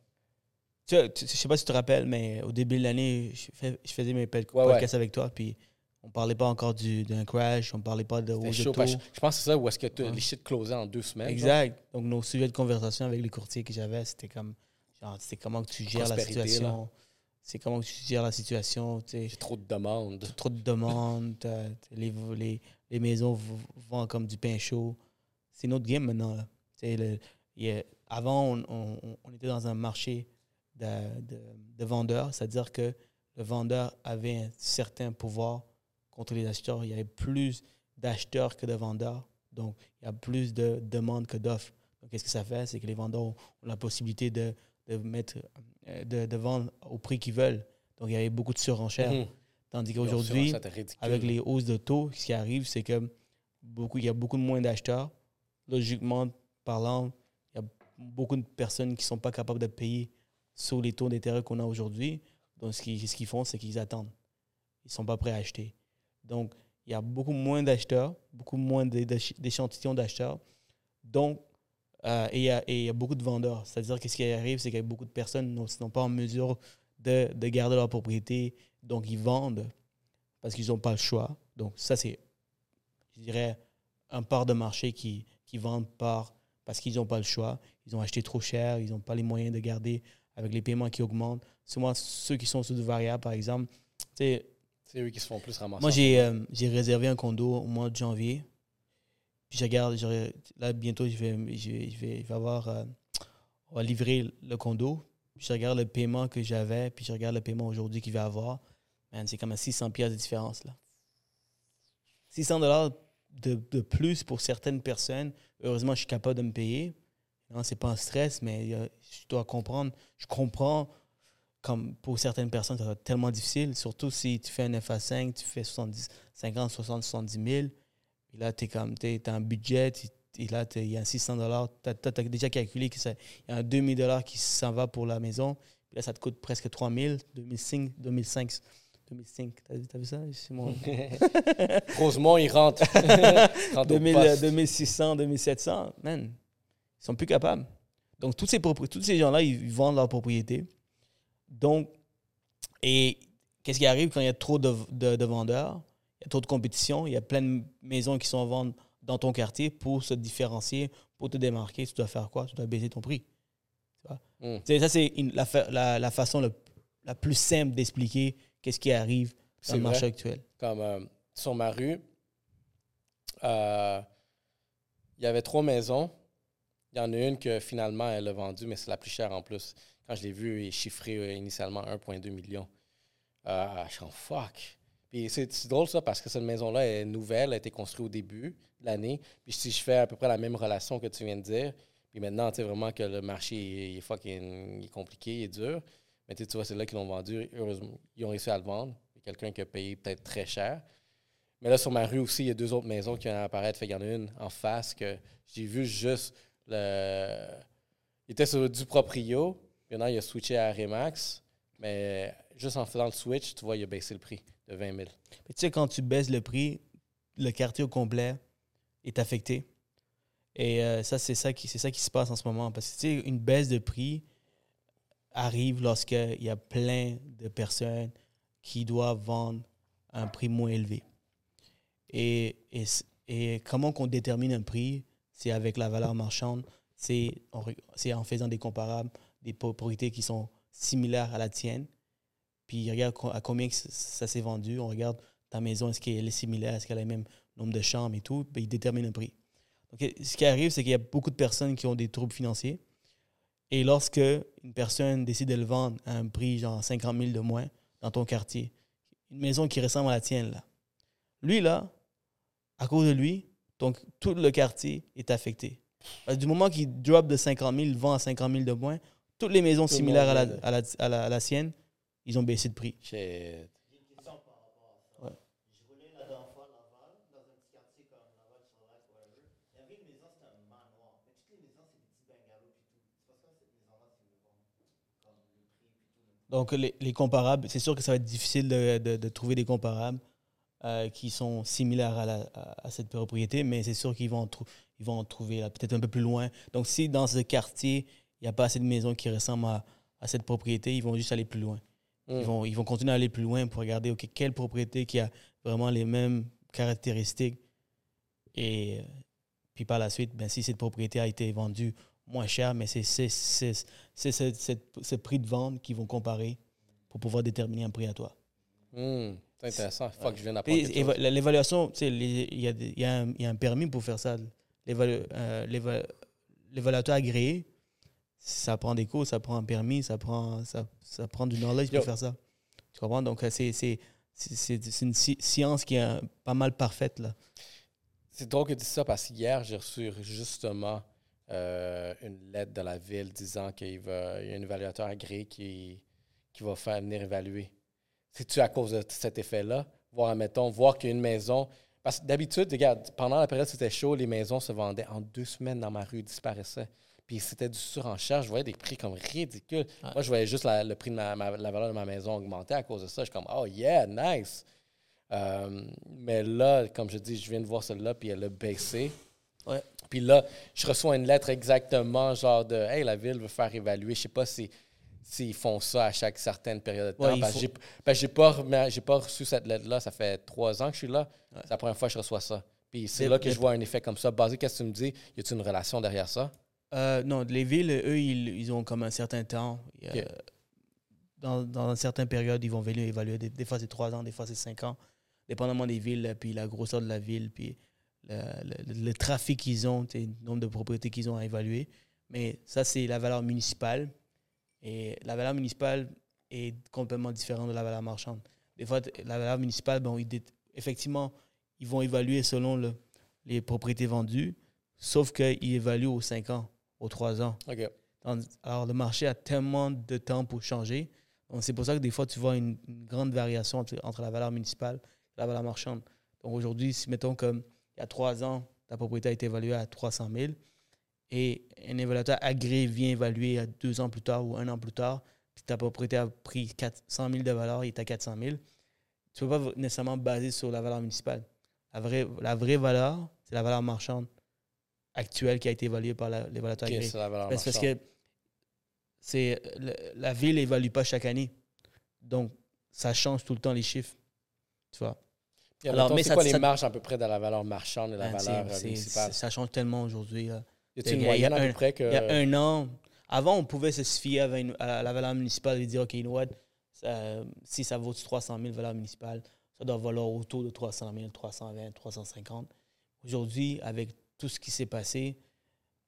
Tu tu- je sais pas si tu te rappelles, mais au début de l'année, je, fais- je faisais mes pod- Ouais, podcasts avec toi, puis on parlait pas encore du- d'un crash, on parlait pas de hausse Je je pense que c'est ça où est-ce que tu- Ouais. les shit closaient en deux semaines. genre. Exact. Donc, nos sujets de conversation avec les courtiers que j'avais, c'était comme, genre, c'était comment que tu gères la situation. C'est comment que tu gères la situation. J'ai trop de demandes. trop de demandes, t'as- t'as les, les, les maisons vendent comme du pain chaud. C'est notre game maintenant. Là. Avant, on, était dans un marché de, de- de vendeurs, c'est-à-dire que le vendeur avait un certain pouvoir contre les acheteurs. Il y avait plus d'acheteurs que de vendeurs. Donc, il y a plus de demandes que d'offres. Donc, qu'est-ce que ça fait? C'est que les vendeurs ont la possibilité de, mettre, euh, de, vendre au prix qu'ils veulent. Donc, il y avait beaucoup de surenchères. Mhm. Tandis qu'aujourd'hui, avec les hausses de taux, ce qui arrive, c'est que beaucoup, il y a beaucoup de moins d'acheteurs. Logiquement parlant, il y a beaucoup de personnes qui ne sont pas capables de payer sur les taux d'intérêt qu'on a aujourd'hui. Donc, ce qu'ils font, c'est qu'ils attendent. Ils ne sont pas prêts à acheter. Donc, il y a beaucoup moins d'acheteurs, beaucoup moins d'é- d'éch- d'échantillons d'acheteurs. Donc, euh, et il y, a- et il y a beaucoup de vendeurs. C'est-à-dire que ce qui arrive, c'est que beaucoup de personnes n'ont- sont pas en mesure de, de garder leur propriété. Donc, ils vendent parce qu'ils n'ont pas le choix. Donc, ça, c'est, je dirais, un part de marché qui, qui vendent par, parce qu'ils n'ont pas le choix. Ils ont acheté trop cher, ils n'ont pas les moyens de garder avec les paiements qui augmentent. Souvent, ceux qui sont sous du variable, par exemple, C'est eux qui se font plus ramasser. moi, j'ai euh, j'ai réservé un condo au mois de janvier. Puis je regarde, là, bientôt, je vais, je vais, je vais, je vais avoir, euh, on va livrer le condo. Je regarde le paiement que j'avais, puis je regarde le paiement aujourd'hui qu'il va avoir. C'est comme à 600 pièces de différence, là. 600 dollars de, plus pour certaines personnes. Heureusement, je suis capable de me payer. Non, c'est pas un stress, mais a- je dois comprendre. Je comprends comme pour certaines personnes, ça tellement difficile, surtout si tu fais un FA5, tu fais 70, 50, 60, 70 000. Et là, tu es comme, tu un budget, et là, t'es- il y a un 600 dollars. Tu as, déjà calculé qu'il y a un 2000 dollars qui s'en va pour la maison. Puis là, ça te coûte presque 3000, 2005, 2005. 2005, t'as vu, ça? Mon- Rosemont, il rentre. Il rentre au 2000, poste. 2600, 2700, man, ils sont plus capables. Donc, tous ces, tous ces gens-là, ils, ils vendent leur propriété. Donc, et qu'est-ce qui arrive quand il y a trop de, de- de vendeurs? Il y a trop de compétition. Il y a plein de maisons qui sont en vente dans ton quartier pour se différencier, pour te démarquer. Tu dois faire quoi? Tu dois baisser ton prix. Tu vois? Mm. Ça, c'est la, fa- la, la façon le- la plus simple d'expliquer qu'est-ce qui arrive dans C'est le marché vrai. actuel. Comme euh, sur ma rue, euh, il y avait trois maisons. Il y en a une que finalement elle a vendue, mais c'est la plus chère en plus. Quand je l'ai vue, elle est chiffrée euh, initialement à 1,2 million. Euh, je suis en fuck. Puis c'est drôle ça parce que cette maison-là est nouvelle, elle a été construite au début de l'année. Puis si je fais à peu près la même relation que tu viens de dire, puis maintenant, tu sais vraiment que le marché est, fucking est compliqué, il est dur. Mais tu vois, c'est là qu'ils l'ont vendu. Heureusement, ils ont réussi à le vendre. Quelqu'un qui a payé peut-être très cher. Mais là, sur ma rue aussi, il y a deux autres maisons qui viennent apparaître. Fait qu'il y en a une en face que j'ai vu juste le. Il était sur du proprio. Maintenant, il a switché à Remax. Mais juste en faisant le switch, tu vois, il a baissé le prix de 20 000. Mais tu sais, quand tu baisses le prix, le quartier au complet est affecté. Et euh, ça, c'est ça, qui, ça qui se passe en ce moment. Parce que tu sais, une baisse de prix arrive lorsqu'il y a plein de personnes qui doivent vendre un prix moins élevé. Et, et, et comment qu'on détermine un prix, c'est avec la valeur marchande, c'est en faisant des comparables, des propriétés qui sont similaires à la tienne. Puis regarde co- à combien ça s'est vendu. On regarde ta maison, est-ce qu'elle est similaire, est-ce qu'elle a le même nombre de chambres et tout. Puis il détermine un prix. Donc, euh, ce qui arrive, c'est qu'il y a beaucoup de personnes qui ont des troubles financiers. Et lorsque une personne décide de le vendre à un prix genre 50 000 de moins dans ton quartier, une maison qui ressemble à la tienne, là, lui, là, à cause de lui, Donc, tout le quartier est affecté. Parce que du moment qu'il drop de 50 000, il vend à 50 000 de moins, toutes les maisons Tout le similaires à la, à, la, à la- à la sienne, ils ont baissé de prix. Shit. Donc, les, les comparables, c'est sûr que ça va être difficile de, de- de trouver des comparables euh, qui sont similaires à, la- à- à cette propriété, mais c'est sûr qu'ils vont, ils vont en trouver peut-être un peu plus loin. Donc, si dans ce quartier, il n'y a pas assez de maisons qui ressemblent à, à cette propriété, ils vont juste aller plus loin. Mm. Ils, vont, ils vont continuer à aller plus loin pour regarder ok, quelle propriété qui a vraiment les mêmes caractéristiques. Et euh, puis par la suite, ben, si cette propriété a été vendue moins cher, mais c'est ce, prix de vente qu'ils vont comparer pour pouvoir déterminer un prix à toi. Mm. C'est intéressant. Fuck, je viens d'apprendre. L'évaluation, il y, a y, a y a un permis pour faire ça. Euh, l'éva- L'évaluateur agréé, ça prend des cours, ça prend un permis, ça prend, ça, ça prend du knowledge Yo. pour faire ça. Tu comprends? Donc, euh, c'est une sci- science qui est euh, pas mal parfaite. Là. C'est drôle que tu dis ça parce qu'hier, j'ai reçu justement euh, une lettre de la ville disant qu'il y a un évaluateur agréé qui, qui va faire venir évaluer. C'est-tu à cause de cet effet-là? Voir, admettons, voir qu'il y a une maison. Parce que d'habitude, regarde, pendant la période où c'était chaud, les maisons se vendaient en deux semaines dans ma rue, disparaissaient. Puis c'était du surenchère. Je voyais des prix comme ridicules. Ouais. Moi, je voyais juste la- le prix de ma, ma- la valeur de ma maison augmenter à cause de ça. Je suis comme, oh yeah, nice. Euh, mais là, comme je dis, je viens de voir celle-là, puis elle a baissé. Ouais. Puis là, je reçois une lettre exactement, genre de Hey, la ville veut faire évaluer. Je sais pas si s'ils font ça à chaque certaine période de temps. Ouais, parce faut- que j'ai pas, j'ai pas reçu cette lettre-là. Ça fait trois ans que je suis là. Ouais. C'est la première fois que je reçois ça. Puis c'est là que je vois un effet comme ça. Basé, qu'est-ce que tu me dis? Y a-t-il une relation derrière ça? Euh, non, les villes, eux, ils, ils ont comme un certain temps. Dans, dans certaines périodes, ils vont venir évaluer. Des, des fois, c'est trois ans, des fois, c'est cinq ans. Dépendamment des villes, puis la grosseur de la ville, puis le, le- le trafic qu'ils ont, le nombre de propriétés qu'ils ont à évaluer. Mais ça, c'est la valeur municipale. Et la valeur municipale est complètement différente de la valeur marchande. Des fois, la valeur municipale, bon, ils dé- effectivement, ils vont évaluer selon le- les propriétés vendues, sauf qu'ils évaluent aux 5 ans, aux 3 ans. Alors, le marché a tellement de temps pour changer. Donc, c'est pour ça que des fois, tu vois une, une grande variation entre, entre la valeur municipale et la valeur marchande. Donc, aujourd'hui, si mettons comme il y a trois ans, ta propriété a été évaluée à 300 000 et un évaluateur agréé vient évaluer à deux ans plus tard ou un an plus tard, puis ta propriété a pris 400 000 de valeur, il est à 400 000, tu ne peux pas nécessairement baser sur la valeur municipale. La vraie, la vraie valeur, c'est la valeur marchande actuelle qui a été évaluée par l'évaluateur OK, agréé. c'est la valeur Ben, c'est parce que c'est la ville n'évalue pas chaque année. Donc, ça change tout le temps les chiffres. Tu vois? Alors, mais c'est ça- quoi les marges à peu près de la valeur marchande et la Ben, valeur euh, municipale? ça change tellement aujourd'hui. Y a-t-il une il y a- a moyenne à un- peu près que. Il y a un an, avant, on pouvait se fier à, une- à la valeur municipale et dire, OK, you know what, ça- si ça vaut 300 000 valeur municipale, ça doit valoir autour de 300 000, 320, 350. Aujourd'hui, avec tout ce qui s'est passé,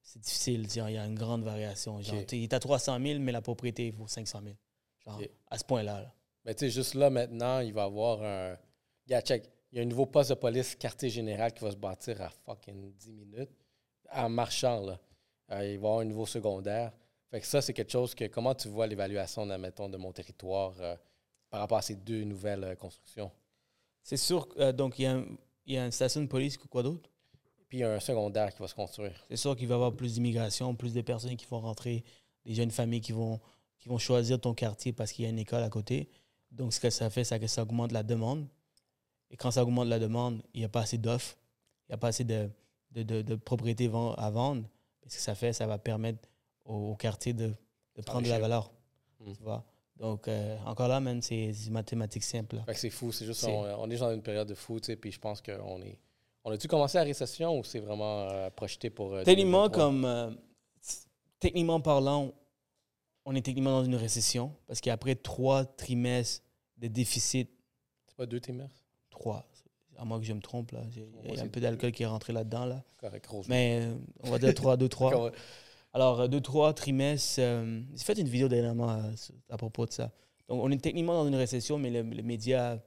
c'est difficile. Il y a une grande variation. Genre, Il est à 300 000, mais la propriété vaut 500 000. Genre, à ce point-là. là. Mais tu sais, juste là, maintenant, il va y avoir un. Yeah, check. Il y a un nouveau poste de police quartier général qui va se bâtir à fucking 10 minutes. En marchant, là. Euh, il va y avoir un nouveau secondaire. Fait que ça, c'est quelque chose que. Comment tu vois l'évaluation, admettons, de mon territoire euh, par rapport à ces deux nouvelles euh, constructions? C'est sûr, donc il y, a un- il y a une station de police, quoi d'autre? Puis il y a un secondaire qui va se construire. C'est sûr qu'il va y avoir plus d'immigration, plus de personnes qui vont rentrer, des jeunes familles qui vont, qui vont choisir ton quartier parce qu'il y a une école à côté. Donc, ce que ça fait, c'est que ça augmente la demande. Et quand ça augmente la demande, il n'y a pas assez d'offres, il n'y a pas assez de, de, de- de propriétés à vendre. Et ce que ça fait, ça va permettre au, au quartier de, de prendre de la valeur. Mm. Tu vois? Donc, euh, encore là, même, c'est c'est mathématiques simples. c'est fou. C'est juste, on, on est dans une période de fou, tu sais. Puis je pense qu'on est. On a-tu commencé la récession ou c'est vraiment euh, projeté pour. euh, Techniquement, 2023? comme, euh, techniquement parlant, on est techniquement dans une récession parce qu'après trois trimestres de déficit, C'est pas deux trimestres? trois, à moins que je me trompe, là, il y a un peu d'alcool qui est rentré là-dedans, là. Correct, gros. mais euh, on va dire trois, deux, trois. Alors, deux, trois trimestres, j'ai fait une vidéo dernièrement à, à propos de ça. Donc, on est techniquement dans une récession, mais le- les médias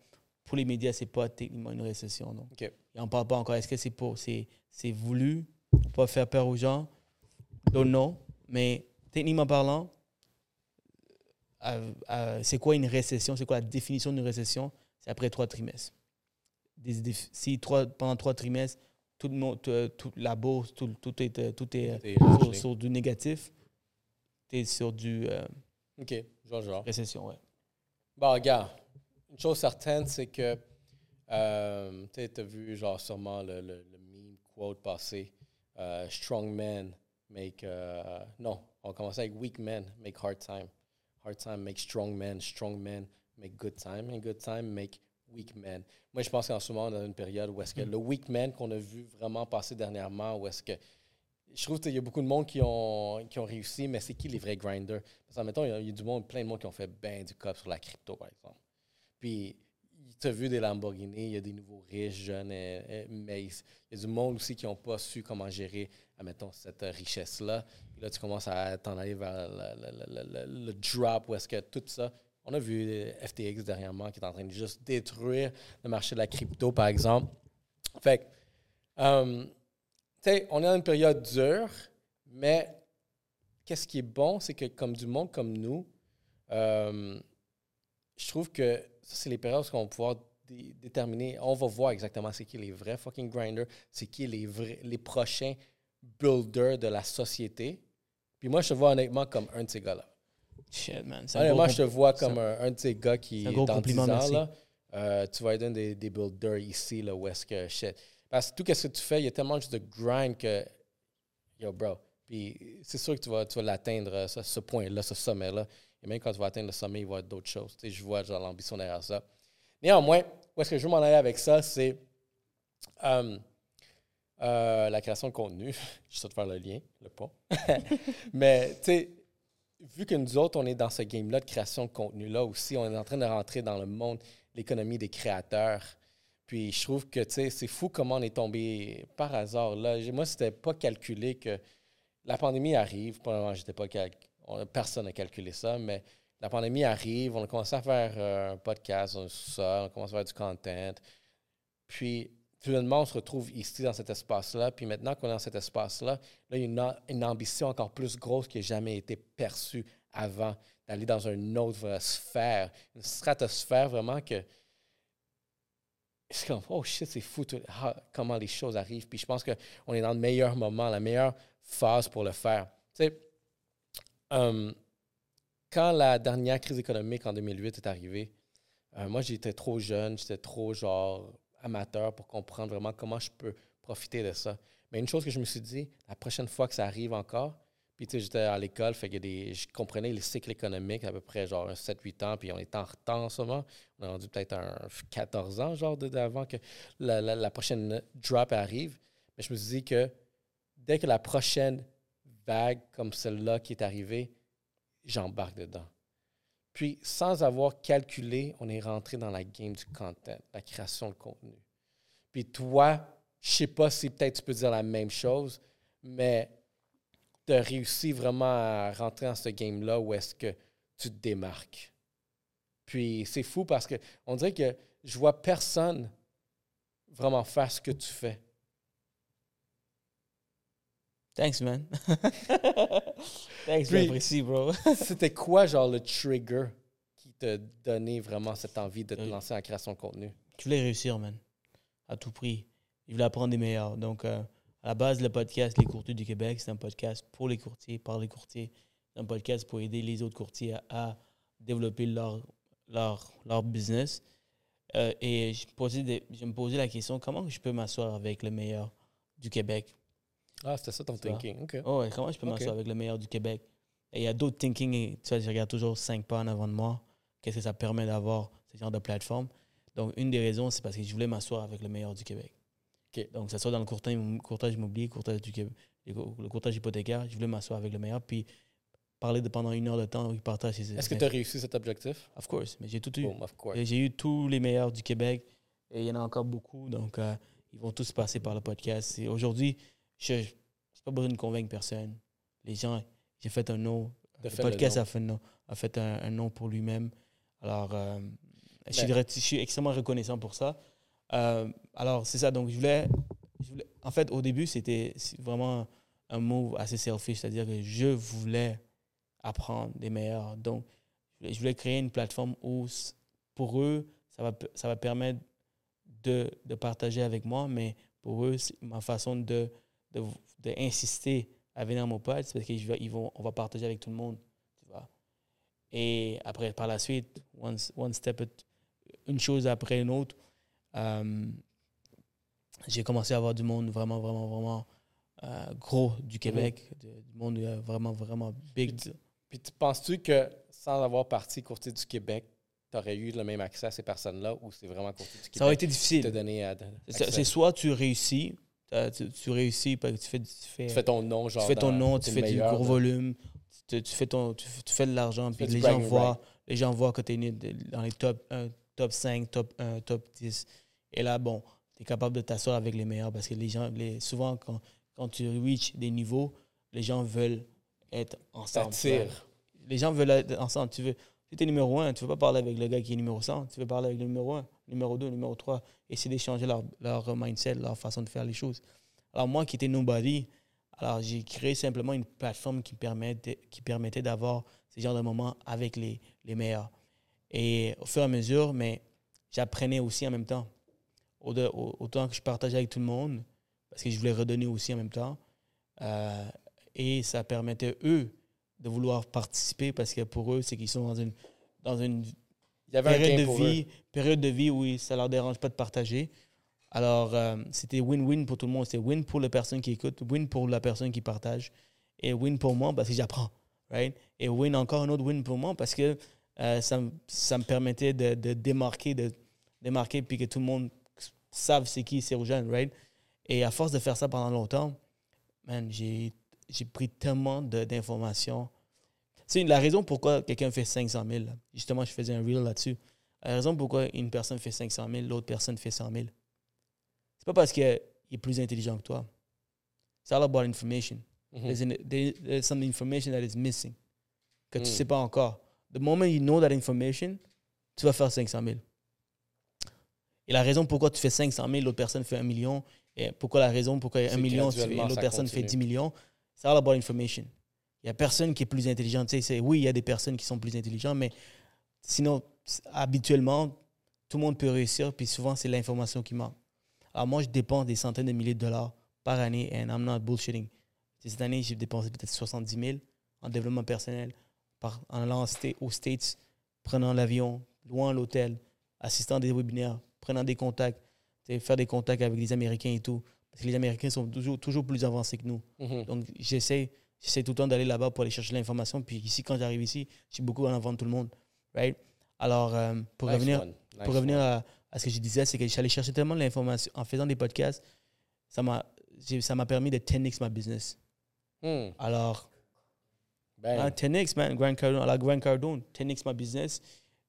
pour les médias, c'est pas techniquement une récession. Donc. OK. Et on parle pas encore. Est-ce que c'est pour, c'est, c'est voulu, pour pas faire peur aux gens? Donc non. Mais techniquement parlant, euh, euh, c'est quoi une récession? C'est quoi la définition d'une récession? C'est après trois trimestres. Des- des- si trois, pendant trois trimestres, tout le monde, tout, tout- la bourse, tout, tout est, euh, tout est, euh, sur, du négatif, tu es sur du euh, OK, genre, genre. récession. Ouais. Bon, regarde, une chose certaine, c'est que euh, tu as vu, genre, sûrement le, le, le meme quote passé euh, Strong men make. euh, non, on commencer avec Weak men make hard time. Hard time make strong men. Strong men make good time. And good time make weak men. Moi, je pense qu'en ce moment, on est dans une période où est-ce que le weak man qu'on a vu vraiment passer dernièrement, où est-ce que. Je trouve qu'il y a beaucoup de monde qui ont, qui ont réussi, mais c'est qui les vrais grinders? Parce que, mettons, il y, y a du monde, plein de monde qui ont fait ben du cop sur la crypto, par exemple. Puis, tu as vu des Lamborghini, il y a des nouveaux riches, jeunes, euh, euh, mais il y a du monde aussi qui n'ont pas su comment gérer, admettons, cette richesse-là. Là, tu commences à t'en aller vers le, le- le- le- drop, où est-ce que tout ça. On a vu euh, FTX dernièrement qui est en train de juste détruire le marché de la crypto, par exemple. Fait que, tu sais, on est dans une période dure, mais qu'est-ce qui est bon, c'est que comme du monde comme nous, je trouve que c'est les périodes où on va pouvoir dé- déterminer, on va voir exactement c'est qui les vrais fucking grinders, c'est qui les, vrais, les prochains builders de la société. Puis moi, je te vois honnêtement comme un de ces gars-là. Shit, man. Honnêtement, je te vois comme un, un de ces gars qui, c'est un gros dans 10 compliment, ans, merci. là, euh, tu vas être un des, des builders ici, là, où est-ce que shit. Parce que tout ce que tu fais, il y a tellement juste de grind que, yo, bro. Puis c'est sûr que tu vas, tu vas l'atteindre, euh, ce, ce point-là, ce sommet-là. Et même quand tu vas atteindre le sommet, il va y avoir d'autres choses. Tu sais, je vois l'ambition derrière ça. Néanmoins, où est-ce que je veux m'en aller avec ça, c'est euh, euh, la création de contenu. je sais de faire le lien, le pont. Mais, tu sais, vu que nous autres, on est dans ce game-là de création de contenu-là aussi, on est en train de rentrer dans le monde, l'économie des créateurs. Puis je trouve que, c'est fou comment on est tombé par hasard là. Moi, c'était pas calculé que la pandémie arrive. Probablement, j'étais pas cal- on- personne n'a calculé ça, mais la pandémie arrive, on a commencé à faire euh, un podcast, on, ça, on commence à faire du content. Puis, finalement, on se retrouve ici dans cet espace-là. Puis maintenant qu'on est dans cet espace-là, là, il y a une, ambition encore plus grosse qui n'a jamais été perçue avant, d'aller dans une autre sphère, une stratosphère vraiment que. C'est comme, oh shit, c'est fou tout- ah, comment les choses arrivent. Puis je pense qu'on est dans le meilleur moment, la meilleure phase pour le faire. Tu sais, euh, quand la dernière crise économique en 2008 est arrivée, euh, moi, j'étais trop jeune, j'étais trop genre amateur pour comprendre vraiment comment je peux profiter de ça. Mais une chose que je me suis dit, la prochaine fois que ça arrive encore, puis tu sais, j'étais à l'école, fait que je comprenais les cycles économiques à peu près genre 7-8 ans, puis on est en retard en ce moment. On est rendu peut-être un 14 ans, genre, avant que la- la prochaine drop arrive. Mais je me suis dit que dès que la prochaine vague comme celle-là qui est arrivée, j'embarque dedans. Puis, sans avoir calculé, on est rentré dans la game du content, la création de contenu. Puis toi, je sais pas si peut-être tu peux dire la même chose, mais tu as réussi vraiment à rentrer dans ce game-là où est-ce que tu te démarques. Puis c'est fou parce que on dirait que je vois personne vraiment faire ce que tu fais. Thanks, man. Thanks, j'apprécie, bro. C'était quoi, genre, le trigger qui t'a donné vraiment cette envie de te Euh, lancer en création de contenu? Je voulais réussir, man. À tout prix. Je voulais apprendre des meilleurs. Donc, euh, à la base, le podcast Les Courtiers du Québec, c'est un podcast pour les courtiers, par les courtiers. C'est un podcast pour aider les autres courtiers à, à développer leur, leur, leur business. Euh, et je, posais des- je me posais la question comment je peux m'asseoir avec le meilleur du Québec Ah, c'était ça ton thinking. OK. Oh, ouais, comment je peux Ok. m'asseoir avec le meilleur du Québec? Et il y a d'autres thinking, et, tu vois, je regarde toujours cinq pas en avant de moi. Qu'est-ce que ça permet d'avoir ce genre de plateforme? Donc, une des raisons, c'est parce que je voulais m'asseoir avec le meilleur du Québec. Ok. Donc, ça soit dans le courtage, courtage immobilier, courtage du Québec, le courtage hypothécaire, je voulais m'asseoir avec le meilleur, puis parler de pendant une heure de temps il partage ses Est-ce que tu as réussi cet objectif? Of course, mais j'ai tout eu. Et J'ai eu tous les meilleurs du Québec et il y en a encore beaucoup. Donc, euh, ils vont tous passer par le podcast. Et aujourd'hui, je n'ai pas besoin de convaincre personne. Les gens, j'ai fait un nom. Le fait le podcast nom. a fait, un nom, a fait un, un nom pour lui-même. Alors, euh, Je suis, je suis extrêmement reconnaissant pour ça. Euh, alors, c'est ça. Donc, je voulais, je voulais- En fait, au début, c'était vraiment un move assez selfish, c'est-à-dire que je voulais apprendre des meilleurs. Donc, je voulais- créer une plateforme où, pour eux, ça va, ça va permettre de, de partager avec moi, mais pour eux, c'est ma façon de, de, de insister à venir à mon pod, c'est parce qu'ils vont, on va partager avec tout le monde. Tu vois. Et après, par la suite, one, one step, une chose après une autre, euh, j'ai commencé à avoir du monde vraiment, vraiment, vraiment euh, gros du Québec, du monde euh, vraiment, vraiment big. Puis tu penses-tu que sans avoir parti Courtier du Québec, tu aurais eu le même accès à ces personnes-là ou c'est vraiment Courtier du Québec Ça aurait été difficile. à- C'est soit tu réussis, tu, tu réussis tu fais, tu fais, Tu fais ton nom, genre. tu fais ton nom, tu fais du gros de- volume, tu, tu fais ton, tu, tu fais de l'argent, puis les gens, voient, les gens voient que tu es dans les top 1, top 5, top 1, top 10. Et là, bon, tu es capable de t'asseoir avec les meilleurs parce que les gens, les, souvent, quand, quand tu reach des niveaux, les gens veulent être Ça ensemble. tire. Les gens veulent être ensemble. Tu veux, si tu es numéro 1, tu ne veux pas parler avec le gars qui est numéro 100. Tu veux parler avec le numéro 1, numéro 2, numéro 3. Essayer d'échanger leur, mindset, leur façon de faire les choses. Alors, moi qui étais nobody, alors j'ai créé simplement une plateforme qui, permettait d'avoir ce genre de moments avec les, les meilleurs. Et au fur et à mesure, mais j'apprenais aussi en même temps. Autant que je partageais avec tout le monde, parce que je voulais redonner aussi en même temps. Euh, et ça permettait, eux, de vouloir participer parce que pour eux, c'est qu'ils sont dans une, dans une un période de vie, eux. période de vie où ça leur dérange pas de partager. Alors, euh, c'était win-win pour tout le monde. C'était win pour la personne qui écoute, win pour la personne qui partage, et win pour moi parce que j'apprends. Right? Et win encore un autre win pour moi parce que euh, ça, me- ça me permettait de, de démarquer, de démarquer, puis que tout le monde sache c'est qui Cyrogène, right? Et à force de faire ça pendant longtemps, man, j'ai j'ai pris tellement d'informations. C'est la raison pourquoi quelqu'un fait 500 000. là. Justement, je faisais un reel là-dessus. La raison pourquoi une personne fait 500 000, l'autre personne fait 100 000. C'est pas parce qu'il est plus intelligent que toi. It's all about information. Mhm. There's, an- there- there's some information that is missing que tu Mm. sais pas encore. The moment you know that information, tu vas faire 500 000. Et la raison pourquoi tu fais 500 000, l'autre personne fait 1 million, et pourquoi la raison pourquoi C'est 1 million, tu graduellement, l'autre personne fait continue. 10 millions, c'est all about information. Il n'y a personne qui est plus intelligent. Tu sais, oui, il y a des personnes qui sont plus intelligentes, mais sinon, habituellement, tout le monde peut réussir, puis souvent, c'est l'information qui manque. Alors moi, je dépense des centaines de milliers de dollars par année, and I'm not bullshitting. Cette année, j'ai dépensé peut-être 70 000 en développement personnel, en allant aux States, prenant l'avion, loin l'hôtel, assistant à des webinaires, prenant des contacts, faire des contacts avec les Américains et tout. Parce que les Américains sont toujours, toujours plus avancés que nous. Mhm. Donc, j'essaie, j'essaie tout le temps d'aller là-bas pour aller chercher l'information. Puis ici, quand j'arrive ici, je suis beaucoup en avant de tout le monde. Right? Alors, euh, pour Nice revenir, one. Nice pour revenir à, à ce que je disais, c'est que j'allais chercher tellement l'information en faisant des podcasts. Ça m'a, j'ai- ça m'a permis de 10x ma business. Hmm. Alors, Ben, ah, 10x, man, Grant Cardone, alors Grant Cardone, 10x ma business.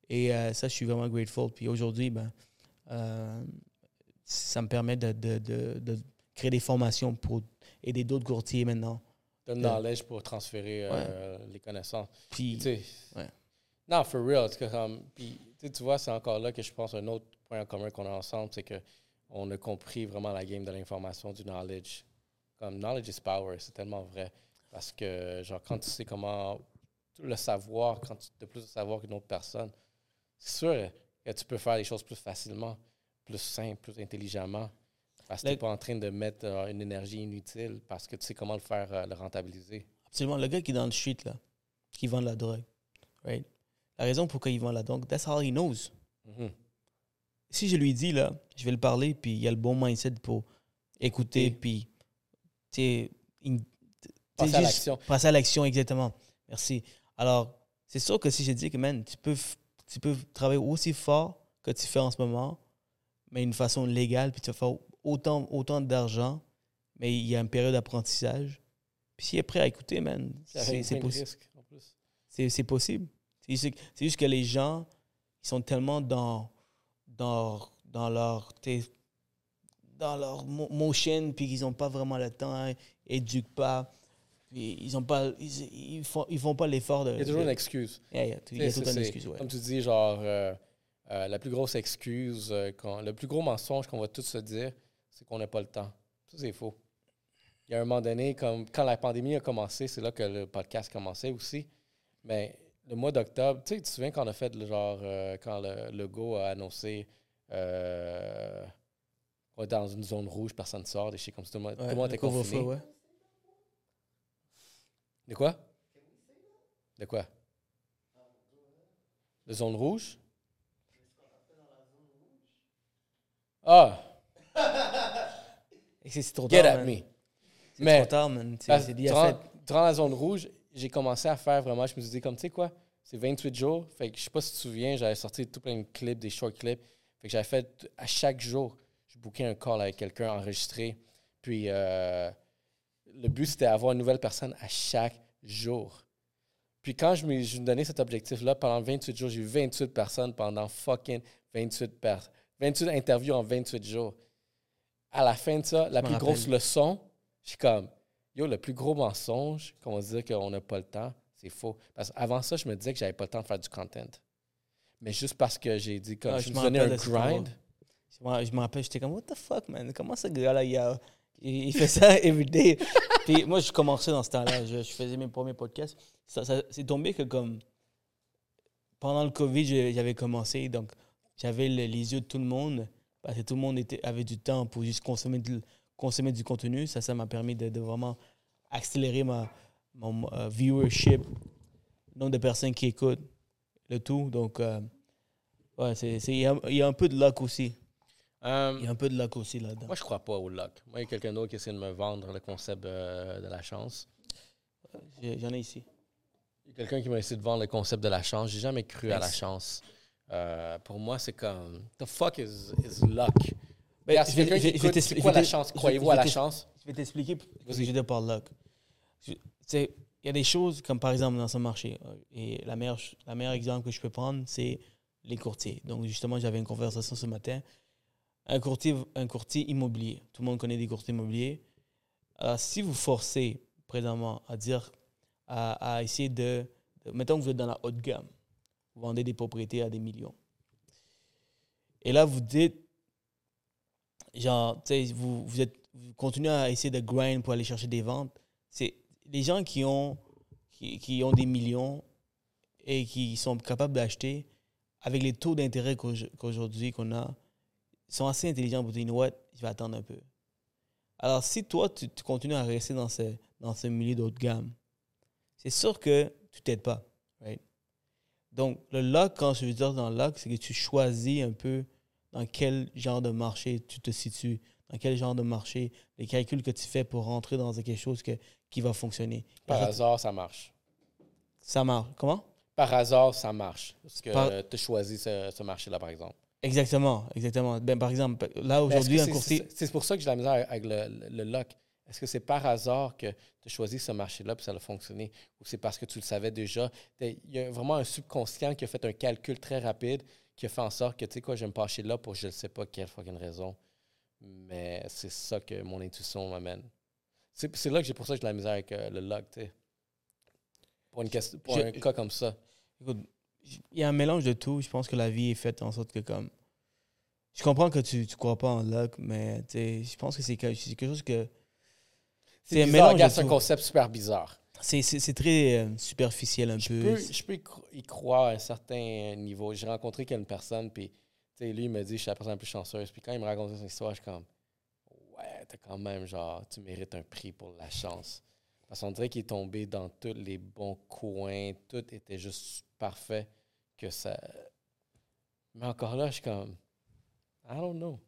Et euh, ça, je suis vraiment grateful. Puis aujourd'hui, ben, euh, ça me permet de, de, de, de créer des formations pour aider d'autres courtiers maintenant. de knowledge pour transférer Ouais. euh, les connaissances. Puis, Tu sais, ouais. Non, for real. puis, tu vois, c'est encore là que je pense un autre point en commun qu'on a ensemble, c'est que on a compris vraiment la game de l'information, du knowledge. Comme knowledge is power, c'est tellement vrai. Parce que, genre, quand tu sais comment le savoir, quand tu as plus de savoir qu'une autre personne, c'est sûr que tu peux faire les choses plus facilement, plus simple, plus intelligemment. Parce que tu n'es pas en train de mettre euh, une énergie inutile parce que tu sais comment le faire, euh, le rentabiliser. absolument, le gars qui est dans le street, là, qui vend de la drogue, right? La raison pourquoi il vend la drogue, that's all he knows. Mhm. si je lui dis, là, je vais le parler, puis il y a le bon mindset pour écouter, puis, tu Passer à l'action. Passer à l'action, exactement. Merci. Alors, c'est sûr que si je dis que, man, tu peux, tu peux travailler aussi fort que tu fais en ce moment, mais d'une façon légale, puis tu vas faire autant, autant d'argent, mais il y a une période d'apprentissage. Puis s'il est prêt à écouter, man, c'est possible. C'est possible. C'est juste, que les gens, ils sont tellement dans, dans, dans leur, dans leur mo- motion, puis qu'ils n'ont pas vraiment le temps, hein, ils éduquent pas, puis ils ont pas, ils, ils font, ils font pas l'effort de. Il y a toujours de- une excuse. Yeah, yeah, il y a Tu sais, tout un c'est- excuse, ouais. Comme tu dis, genre, euh, euh, la plus grosse excuse, euh, qu'on- le plus gros mensonge qu'on va tous se dire, c'est qu'on n'a pas le temps. Ça, c'est faux. Il y a un moment donné, comme, quand la pandémie a commencé, c'est là que le podcast commençait aussi. Mais le mois d'octobre, tu sais, tu te souviens quand on a fait le genre, euh, quand le, le go a annoncé euh, on est dans une zone rouge, personne ne sort, des shit comme ça, tout le monde, tout le monde le était confiné. ouais. De quoi? De quoi? De zone rouge? Ah, Et c'est- trop get tard, at man. me. C'est Mais- trop tard, man. C'est durant, durant la zone rouge, j'ai commencé à faire vraiment, je me suis dit, comme tu sais quoi, c'est 28 jours. Fait que je sais pas si tu te souviens, j'avais sorti tout plein de clips, des short clips. Fait que j'avais fait à chaque jour, je bookais un call avec quelqu'un enregistré. Puis euh, le but, c'était d'avoir une nouvelle personne à chaque jour. Puis quand je me, je me donnais cet objectif-là, pendant 28 jours, j'ai eu 28 personnes pendant fucking 28 personnes. 28 interviews en 28 jours. À la fin de ça, la plus grosse leçon, je suis comme, yo, le plus gros mensonge qu'on va se dire qu'on n'a pas le temps, c'est faux. Parce qu'avant ça, je me disais que j'avais pas le temps de faire du content. Mais juste parce que j'ai dit, comme, Ah, je je me donnais un grind. Je me- Je me rappelle, j'étais comme, what the fuck, man? Comment ce gars-là, il, a- il- il fait ça everyday? Puis moi, je commençais dans ce temps-là. Je, je faisais mes premiers podcasts. Ça, ça- c'est tombé que, comme, pendant le COVID, j'avais commencé. Donc, j'avais le- les yeux de tout le monde. Parce que tout le monde était, avait du temps pour juste consommer du, consommer du contenu. Ça, ça m'a permis de, de vraiment accélérer ma, mon euh, viewership, le nombre de personnes qui écoutent, le tout. Donc, euh, ouais, c'est, c'est- il y, a, il y a un peu de luck aussi. Euh, Il y a un peu de luck aussi là-dedans. moi, je crois pas au luck. Moi, il y a quelqu'un d'autre qui essaie de me vendre le concept euh, de la chance. J'en ai ici. Il y a quelqu'un qui m'a essayé de vendre le concept de la chance. J'ai jamais cru à la chance. Euh, pour moi, c'est comme, the fuck is, is luck? Regarde, si je vais- quelqu'un qui écoute, c'est quoi la chance? Croyez-vous à la chance? Je vais t'expliquer ce que je veux dire par luck. Il y a des choses comme par exemple dans ce marché. euh, Et la meilleure, la meilleure exemple que je peux prendre, c'est les courtiers. Donc justement, j'avais une conversation ce matin. Un courtier, un courtier immobilier. Tout le monde connaît des courtiers immobiliers. Alors, si vous forcez présentement à dire, à, à essayer de, de- Mettons que vous êtes dans la haute gamme. Vous vendez des propriétés à des millions. Et là, vous dites, genre, vous, vous, êtes, vous continuez à essayer de grind pour aller chercher des ventes. C'est les gens qui ont, qui, ont des millions et qui sont capables d'acheter avec les taux d'intérêt qu'auj- qu'aujourd'hui qu'on a, sont assez intelligents pour dire, you je vais attendre un peu. Alors, si toi, tu, continues à rester dans ce, dans ce milieu d'haute gamme, c'est sûr que tu t'aides pas. Donc, le lock, quand je veux dire dans le lock, c'est que tu choisis un peu dans quel genre de marché tu te situes, dans quel genre de marché, les calculs que tu fais pour rentrer dans quelque chose que, qui va fonctionner. Par hasard, ça marche. Ça marche. Comment? Par hasard, ça marche. Parce que Par- tu as choisi ce, ce marché-là, par exemple. Exactement, exactement. Ben, par exemple, là, aujourd'hui, un c'est- courtier... C'est c'est pour ça que j'ai la misère avec le, le, le lock. Est-ce que c'est par hasard que tu as choisi ce marché-là et ça a fonctionné? Ou c'est parce que tu le savais déjà? Il y a vraiment un subconscient qui a fait un calcul très rapide qui a fait en sorte que, tu sais quoi, je vais me pencher là pour je ne sais pas quelle fucking raison. Mais c'est ça que mon intuition m'amène. C'est c'est là que j'ai pour ça que j'ai de la misère avec euh, le lock, tu sais. Pour, une question, pour Je- un cas comme ça. Écoute, il y a un mélange de tout. Je pense que la vie est faite en sorte que comme... Je comprends que tu ne crois pas en luck, mais je pense que- c'est quelque chose que... C'est un mélange regarde, C'est un concept super bizarre. C'est très euh, superficiel un Je peu. peux, je peux y cro- y croire à un certain niveau. J'ai rencontré une personne, puis tu sais, lui, il me dit je suis la personne la plus chanceuse. Puis quand il me racontait son histoire, je suis comme Ouais, t'as quand même, genre, tu mérites un prix pour la chance. Parce qu'on dirait qu'il est tombé dans tous les bons coins, tout était juste parfait. Que ça. Mais encore là, je suis comme I don't know.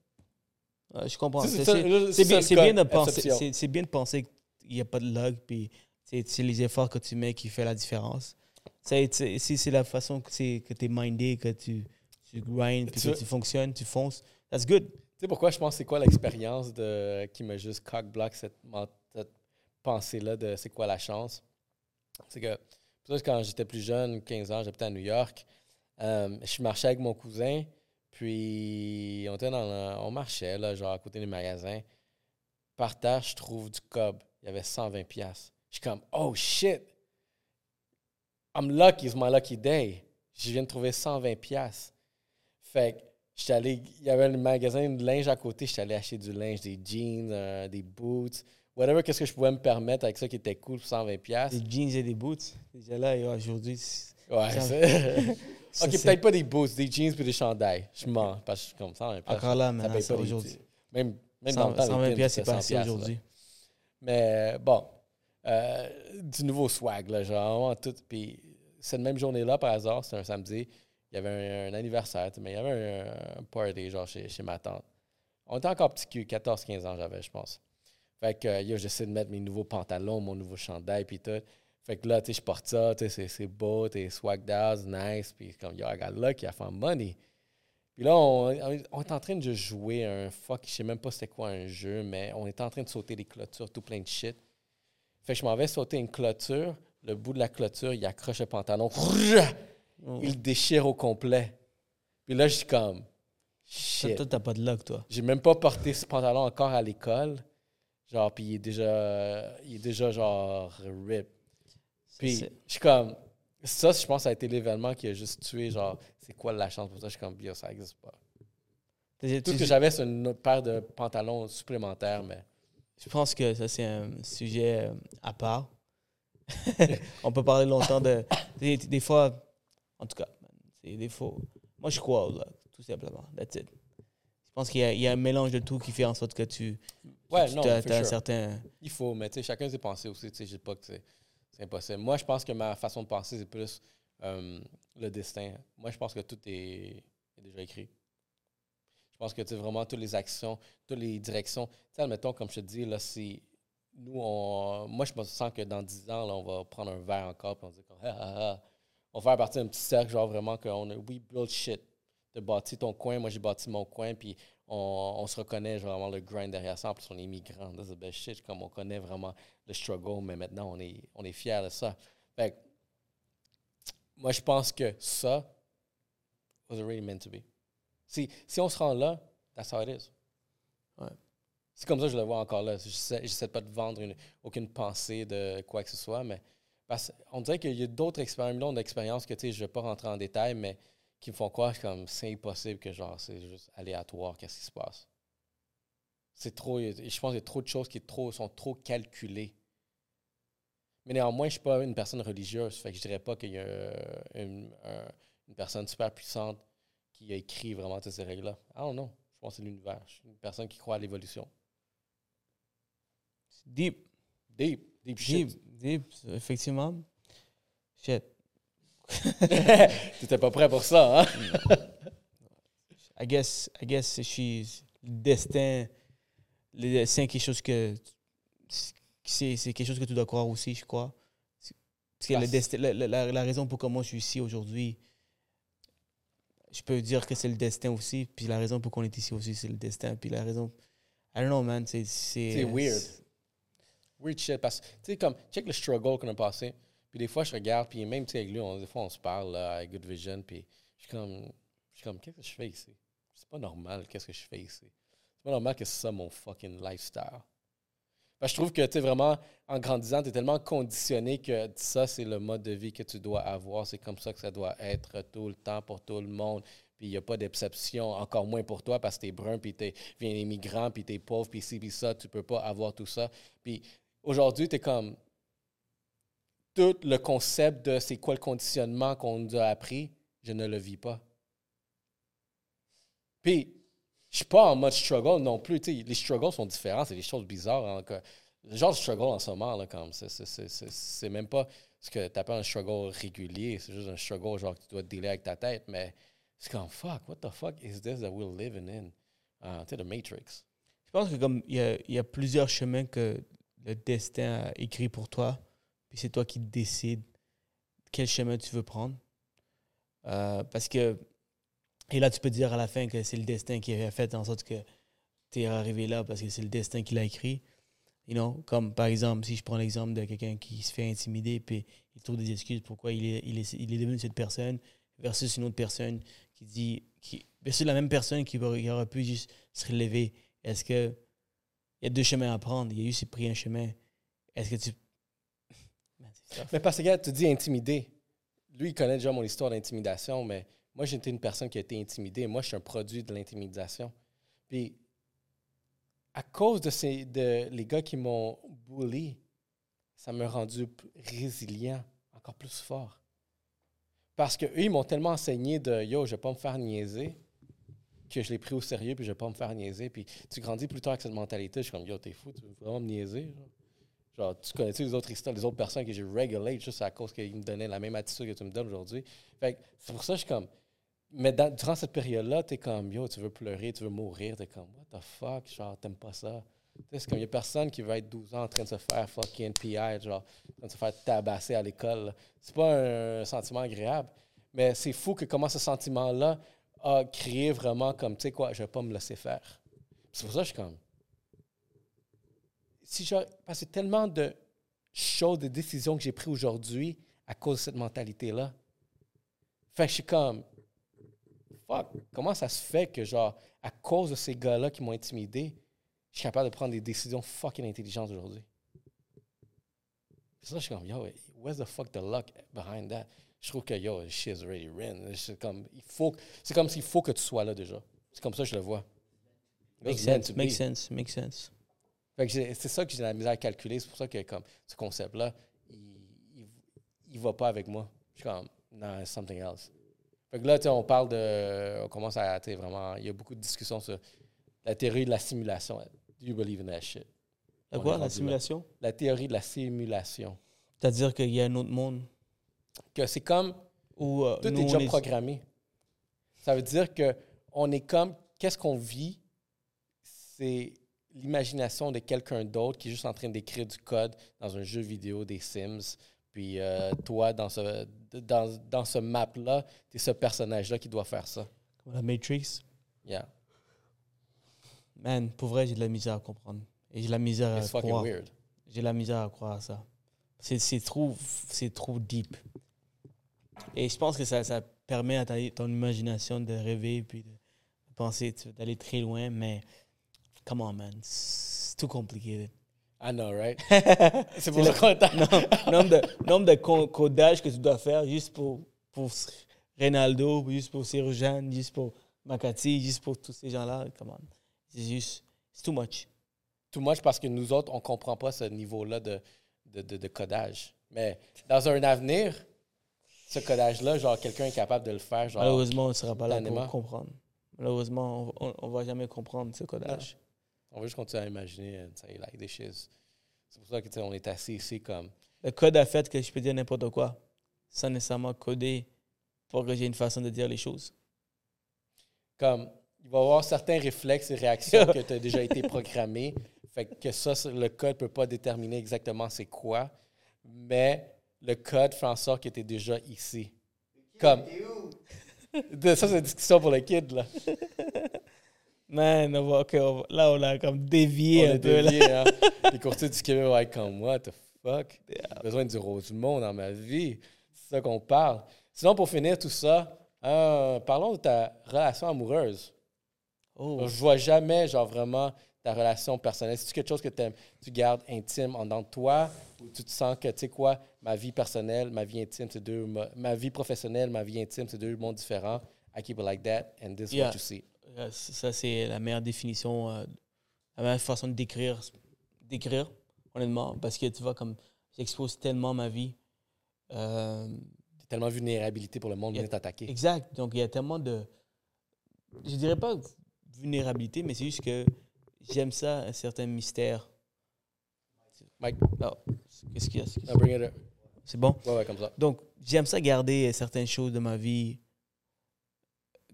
Je comprends. C'est- bien, bien de penser. C'est bien de penser qu'il n'y a pas de luck, puis c'est les efforts que tu mets qui fait la différence. Si c'est la façon que tu es mindé, que tu, tu grindes, puis Tu- que tu fonctionnes, tu fonces, that's good. Tu sais pourquoi je pense que c'est quoi l'expérience de qui m'a juste cock-block cette, cette pensée-là de c'est quoi la chance? C'est que quand j'étais plus jeune, 15 ans, j'habitais à New York, euh, je marchais avec mon cousin, puis on était dans le- on marchait là, genre à côté des magasins. Par terre, je trouve du cob. Il y avait 120 pièces. Je suis comme oh shit. I'm lucky, it's my lucky day. Je viens de trouver 120 pièces. Fait que j'étais allé, il y avait un magasin de linge à côté, j'étais allé acheter du linge, des jeans, euh, des boots, whatever, qu'est-ce que je pouvais me permettre avec ça qui était cool pour 120$. piastres. Des jeans et des boots. Déjà là, aujourd'hui. c'est- Ouais, Ça- c'est. ok, c'est- peut-être pas des boots, des jeans puis des chandails. Je mens, parce que je suis comme ça. Encore là, maintenant, les- aujourd'hui. Même, même dans le 100 temps, les 120 pins, piastres, c'est pas 100 assez piastres, là. aujourd'hui. Mais bon, euh, du nouveau swag, là, genre, tout. Puis cette même journée-là, par hasard, c'était un samedi, il y avait un, un anniversaire, mais il y avait un, un party, genre, chez, chez ma tante. On était encore petit cul, 14-15 ans j'avais, je pense. Fait que, euh, yo, j'essaie de mettre mes nouveaux pantalons, mon nouveau chandail, puis tout. Fait que là, tu sais, je porte ça, tu sais, c'est- beau, t'es swagged out, nice, puis comme, yo, I got lucky, I found money. Puis là, on, on- on est en train de jouer un fuck, je sais même pas c'était quoi un jeu, mais on est en train de sauter des clôtures, tout plein de shit. Fait que je m'en vais sauter une clôture, le bout de la clôture, il accroche le pantalon, Oh. il déchire au complet. Puis là, je suis comme, shit. toi, t'as pas de luck, toi. J'ai même pas porté ce pantalon encore à l'école. Genre, puis il est déjà, il est déjà genre rip. Puis je suis comme, ça, je pense, ça a été l'événement qui a juste tué, genre, c'est quoi la chance pour ça? Je suis comme, bio, ça existe pas. Tout ce que j'avais, c'est une autre paire de pantalons supplémentaires, mais Je pense que ça, c'est un sujet euh, à part. On peut parler longtemps de. Des, des fois, en tout cas, c'est des fois. Moi, je crois tout simplement. That's it. Je pense qu'il y, a- il y a un mélange de tout qui fait en sorte que tu. ouais, tu non, as, for un certain. il faut, mais tu sais, chacun ses pensées aussi, tu sais, je dis pas que c'est c'est impossible. Moi, je pense que ma façon de penser, c'est plus euh, le destin. Moi, je pense que tout est, déjà écrit. Je pense que, tu vraiment, toutes les actions, toutes les directions, tu sais, admettons, comme je te dis, là, c'est, nous, on, moi, je me sens que dans 10 ans, là, on va prendre un verre encore, puis on dit, comme, ah, ah, ah. on va faire partie d'un petit cercle, genre vraiment, qu'on a, we build shit. Tu bâti ton coin, moi, j'ai bâti mon coin, puis on, on se reconnaît vraiment le grind derrière ça. En plus, on est migrants. That's the best shit. Comme on connaît vraiment le struggle, mais maintenant, on est, on est fiers de ça. Fait que, moi, je pense que ça was really meant to be. Si, si on se rend là, that's how it is. Ouais. C'est comme ça que je le vois encore là. J'essaie j'essaie pas de vendre une- aucune pensée de quoi que ce soit, mais parce on dirait qu'il y a d'autres expériences, d'expériences que je vais pas rentrer en détail, mais qui me font croire comme c'est impossible que genre c'est juste aléatoire qu'est-ce qui se passe. C'est trop, je pense qu'il y a trop de choses qui trop, sont trop calculées. Mais néanmoins, je suis pas une personne religieuse, fait que je dirais pas qu'il y a une, un- une personne super puissante qui a écrit vraiment toutes ces règles-là. Ah non, non. Je pense que c'est l'univers. Je suis une personne qui croit à l'évolution. Deep. Deep, deep shit. Deep. Deep, effectivement. Shit. T'étais pas prêt pour ça, hein? I guess, I guess she's le destin. Le destin, c'est quelque chose que. C'est c'est quelque chose que tu dois croire aussi, je crois. Parce que le destin, la, la- la- la raison pour comment je suis ici aujourd'hui, je peux dire que c'est le destin aussi. Puis la raison pour qu'on est ici aussi, c'est le destin. Puis la raison. I don't know, man. C'est. C'est C'est weird. Weird shit. Parce que, tu sais, comme, check le struggle qu'on a passé. Puis des fois, je regarde, puis même, avec lui, on- des fois, on se parle là, avec Good Vision, puis je suis comme, je suis comme, qu'est-ce que je fais ici? C'est pas normal, qu'est-ce que je fais ici? C'est pas normal que c'est ça mon fucking lifestyle. Parce je trouve que, tu vraiment, en grandissant, tu es tellement conditionné que ça, c'est le mode de vie que tu dois avoir. C'est comme ça que ça doit être tout le temps pour tout le monde. Puis il n'y a pas d'exception, encore moins pour toi parce que tu es brun, puis tu viens immigrant, puis tu es pauvre, puis ci, puis ça. Tu peux pas avoir tout ça. Puis aujourd'hui, tu es comme. Tout le concept de c'est quoi le conditionnement qu'on nous a appris, je ne le vis pas. Puis, je suis pas en mode struggle non plus. Les struggles sont différents, c'est des choses bizarres. hein, le genre de struggle en ce moment, là, comme, c'est, même pas ce que tu appelles un struggle régulier, c'est juste un struggle genre que tu dois dealer avec ta tête, mais c'est comme fuck, what the fuck is this that we're living in? Ah, tu sais, the Matrix. Je pense que comme il y a plusieurs chemins que le destin a écrit pour toi, c'est toi qui décides quel chemin tu veux prendre. Euh, parce que, et là, tu peux dire à la fin que c'est le destin qui a fait en sorte que tu es arrivé là parce que c'est le destin qui l'a écrit. You know, comme par exemple, si je prends l'exemple de quelqu'un qui se fait intimider puis il trouve des excuses pourquoi il est, il est, il est devenu cette personne versus une autre personne qui dit, qui, versus la même personne qui aurait, pu juste se relever. Est-ce que il y a deux chemins à prendre? Il y a juste pris un chemin. Est-ce que tu. Mais parce que, tu dis intimider. Lui, il connaît déjà mon histoire d'intimidation, mais moi, j'étais une personne qui a été intimidée. Moi, je suis un produit de l'intimidation. Puis, à cause de, ces, de les gars qui m'ont bully, ça m'a rendu résilient, encore plus fort. Parce qu'eux, ils m'ont tellement enseigné de yo, je vais pas me faire niaiser, que je l'ai pris au sérieux, puis je vais pas me faire niaiser. Puis tu grandis plus tard avec cette mentalité. Je suis comme yo, t'es fou, tu veux vraiment me niaiser? Genre, tu connais-tu les autres histoires, les autres personnes que j'ai regulate juste à cause qu'ils me donnaient la même attitude que tu me donnes aujourd'hui? Fait c'est pour ça que je suis comme. Mais durant cette période-là, t'es comme yo, tu veux pleurer, tu veux mourir, t'es comme what the fuck, genre, t'aimes pas ça. C'est comme il y a personne qui va être 12 ans en train de se faire fucking PI, genre, en train de se faire tabasser à l'école. C'est pas un sentiment agréable. Mais c'est fou que comment ce sentiment-là a créé vraiment comme, tu sais quoi, je vais pas me laisser faire. C'est pour ça que je suis comme. Si je, parce que tellement de choses, de décisions que j'ai prises aujourd'hui à cause de cette mentalité-là. Fait que je suis comme, fuck, comment ça se fait que, genre, à cause de ces gars-là qui m'ont intimidé, je suis capable de prendre des décisions fucking intelligentes aujourd'hui? C'est ça, je suis comme, yo, where's the fuck the luck behind that? Je trouve que, yo, shit's already written. C'est comme, il faut, c'est comme s'il faut que tu sois là déjà. C'est comme ça que je le vois. Make It's meant sense, to make be. sense, make sense. Fait que j'ai- c'est ça que j'ai la misère à calculer. C'est pour ça que comme ce concept-là, il, il, il va pas avec moi. Je suis comme, non, it's something else. Fait que là, tu sais, on parle de. On commence à. vraiment. Il y a beaucoup de discussions sur la théorie de la simulation. Do you believe in that shit? La quoi, là. simulation? La théorie de la simulation. C'est-à-dire qu'il y a un autre monde? Que c'est comme. où euh, Tout nous, est déjà est- programmé. Ça veut dire que on est comme. Qu'est-ce qu'on vit? C'est l'imagination de quelqu'un d'autre qui est juste en train d'écrire du code dans un jeu vidéo des Sims. Puis euh, toi, dans ce, dans, dans ce map-là, tu es ce personnage-là qui doit faire ça. comme la Matrix. Yeah. Man, pour vrai, j'ai de la misère à comprendre. Et j'ai de la misère à fucking croire. weird. J'ai de la misère à croire à ça. C'est c'est trop, c'est trop deep. Et je pense que ça, ça permet à ta- ton imagination de rêver puis de penser, d'aller très loin, mais come on, man, c'est too complicated. I know, right? C'est pour ça t'a- Non, nombre de, nombre de co- codages que tu dois faire juste pour, pour Ronaldo, juste pour Serjan, juste pour Makati, juste pour tous ces gens-là. Come on. C'est juste, c'est too much. Too much parce que nous autres, on comprend pas ce niveau-là de, de, de- de codage. Mais dans un avenir, ce codage-là, genre, quelqu'un est capable de le faire, genre. Malheureusement, on ne sera pas là pour comprendre. Malheureusement, on ne va jamais comprendre ce codage. On veut juste continuer à imaginer, euh, tu sais, like this shit. C'est pour ça que, on est assis ici comme. Le code a fait que je peux dire n'importe quoi sans nécessairement coder pour que j'ai une façon de dire les choses. comme il va y avoir certains réflexes et réactions que tu as déjà été programmés. Fait que ça, le code ne peut pas déterminer exactement c'est quoi, mais le code fait en sorte que tu es déjà ici. Comme. Ça, c'est une discussion pour le kid, là. Man, on va- ok, on va- là, on a comme dévié On un peu. là. dévié, hein. Les courtiers du Québec vont être comme, what the fuck? J'ai besoin du Rosemont dans ma vie. C'est ça qu'on parle. Sinon, pour finir tout ça, euh, parlons de ta relation amoureuse. Oh, Je vois jamais, genre, vraiment ta relation personnelle. C'est quelque chose que tu gardes intime en dedans de toi? Ou tu te sens que, tu sais quoi, ma vie personnelle, ma vie intime, c'est deux. Ma, ma vie professionnelle, ma vie intime, c'est deux mondes différents? I keep it like that, and this is Yeah. what you see. Euh, ça, c'est la meilleure définition, euh, la meilleure façon de décrire, décrire, honnêtement, parce que tu vois, comme j'expose tellement ma vie. euh, tellement de vulnérabilité pour le monde, vient t'attaquer. Exact. Donc, il y a tellement de. Je dirais pas vulnérabilité, mais c'est juste que j'aime ça, un certain mystère. Mike, Oh, Qu'est-ce qu'il y a? C'est bon? Ouais, ouais, comme ça. Donc, j'aime ça garder certaines choses de ma vie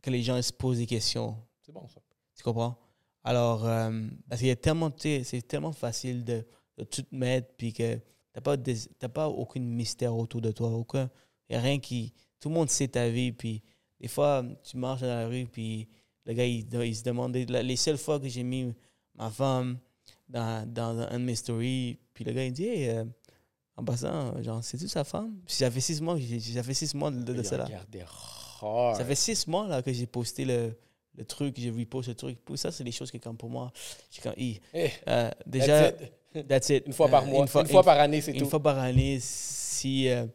que les gens se posent des questions. C'est bon, ça. Tu comprends? Alors, euh, parce qu'il y a tellement, c'est tellement facile de, de tout mettre, puis que t'as pas, des- pas aucun mystère autour de toi, aucun, y a rien qui, tout le monde sait ta vie, puis des fois, tu marches dans la rue, puis le gars, il, il se demande, les seules fois que j'ai mis ma femme dans, dans un de mes stories, puis le gars, il dit, hey, euh, en passant, genre, c'est-tu sa femme? Ça fait six mois, ça fait six mois de, de regardait hard. Ça fait six mois là, que j'ai posté le, le truc, j'ai repost le truc. Ça, c'est des choses que, comme pour moi, je suis comme, Hi, Eh, euh, déjà, that's it. that's it. Une fois par Euh, mois. Une fois, par année, c'est une tout. fois par année, si euh,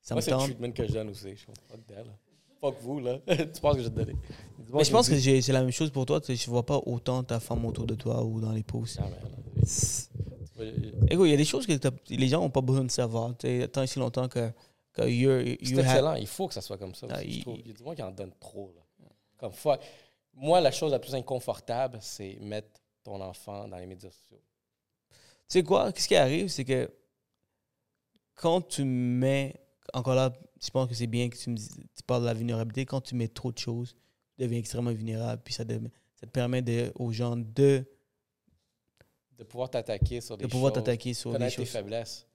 ça Moi, me c'est le tente. treatment que je donne aussi. Je fuck that, là. Fuck vous, là. tu penses que je vais te donner? Mais je pense que c'est la même chose pour toi. Je vois pas autant ta femme autour de toi ou dans les posts. Ah, là, Écoute, il y a des choses que les gens n'ont pas besoin de savoir. Tant si longtemps que, que C'est you have- excellent. Il faut que ça soit comme ça. Ah, je il-. Il y a du monde qui en donne trop. Là. Comme fuck. Moi, la chose la plus inconfortable, c'est mettre ton enfant dans les médias sociaux. Tu sais quoi? Qu'est-ce qui arrive, c'est que quand tu mets. Encore là, je pense que c'est bien que tu, me dis- tu parles de la vulnérabilité. Quand tu mets trop de choses, tu deviens extrêmement vulnérable. Puis ça, te permet de, aux gens de, De pouvoir t'attaquer sur des de pouvoir choses, t'attaquer sur des connaître tes choses. faiblesses.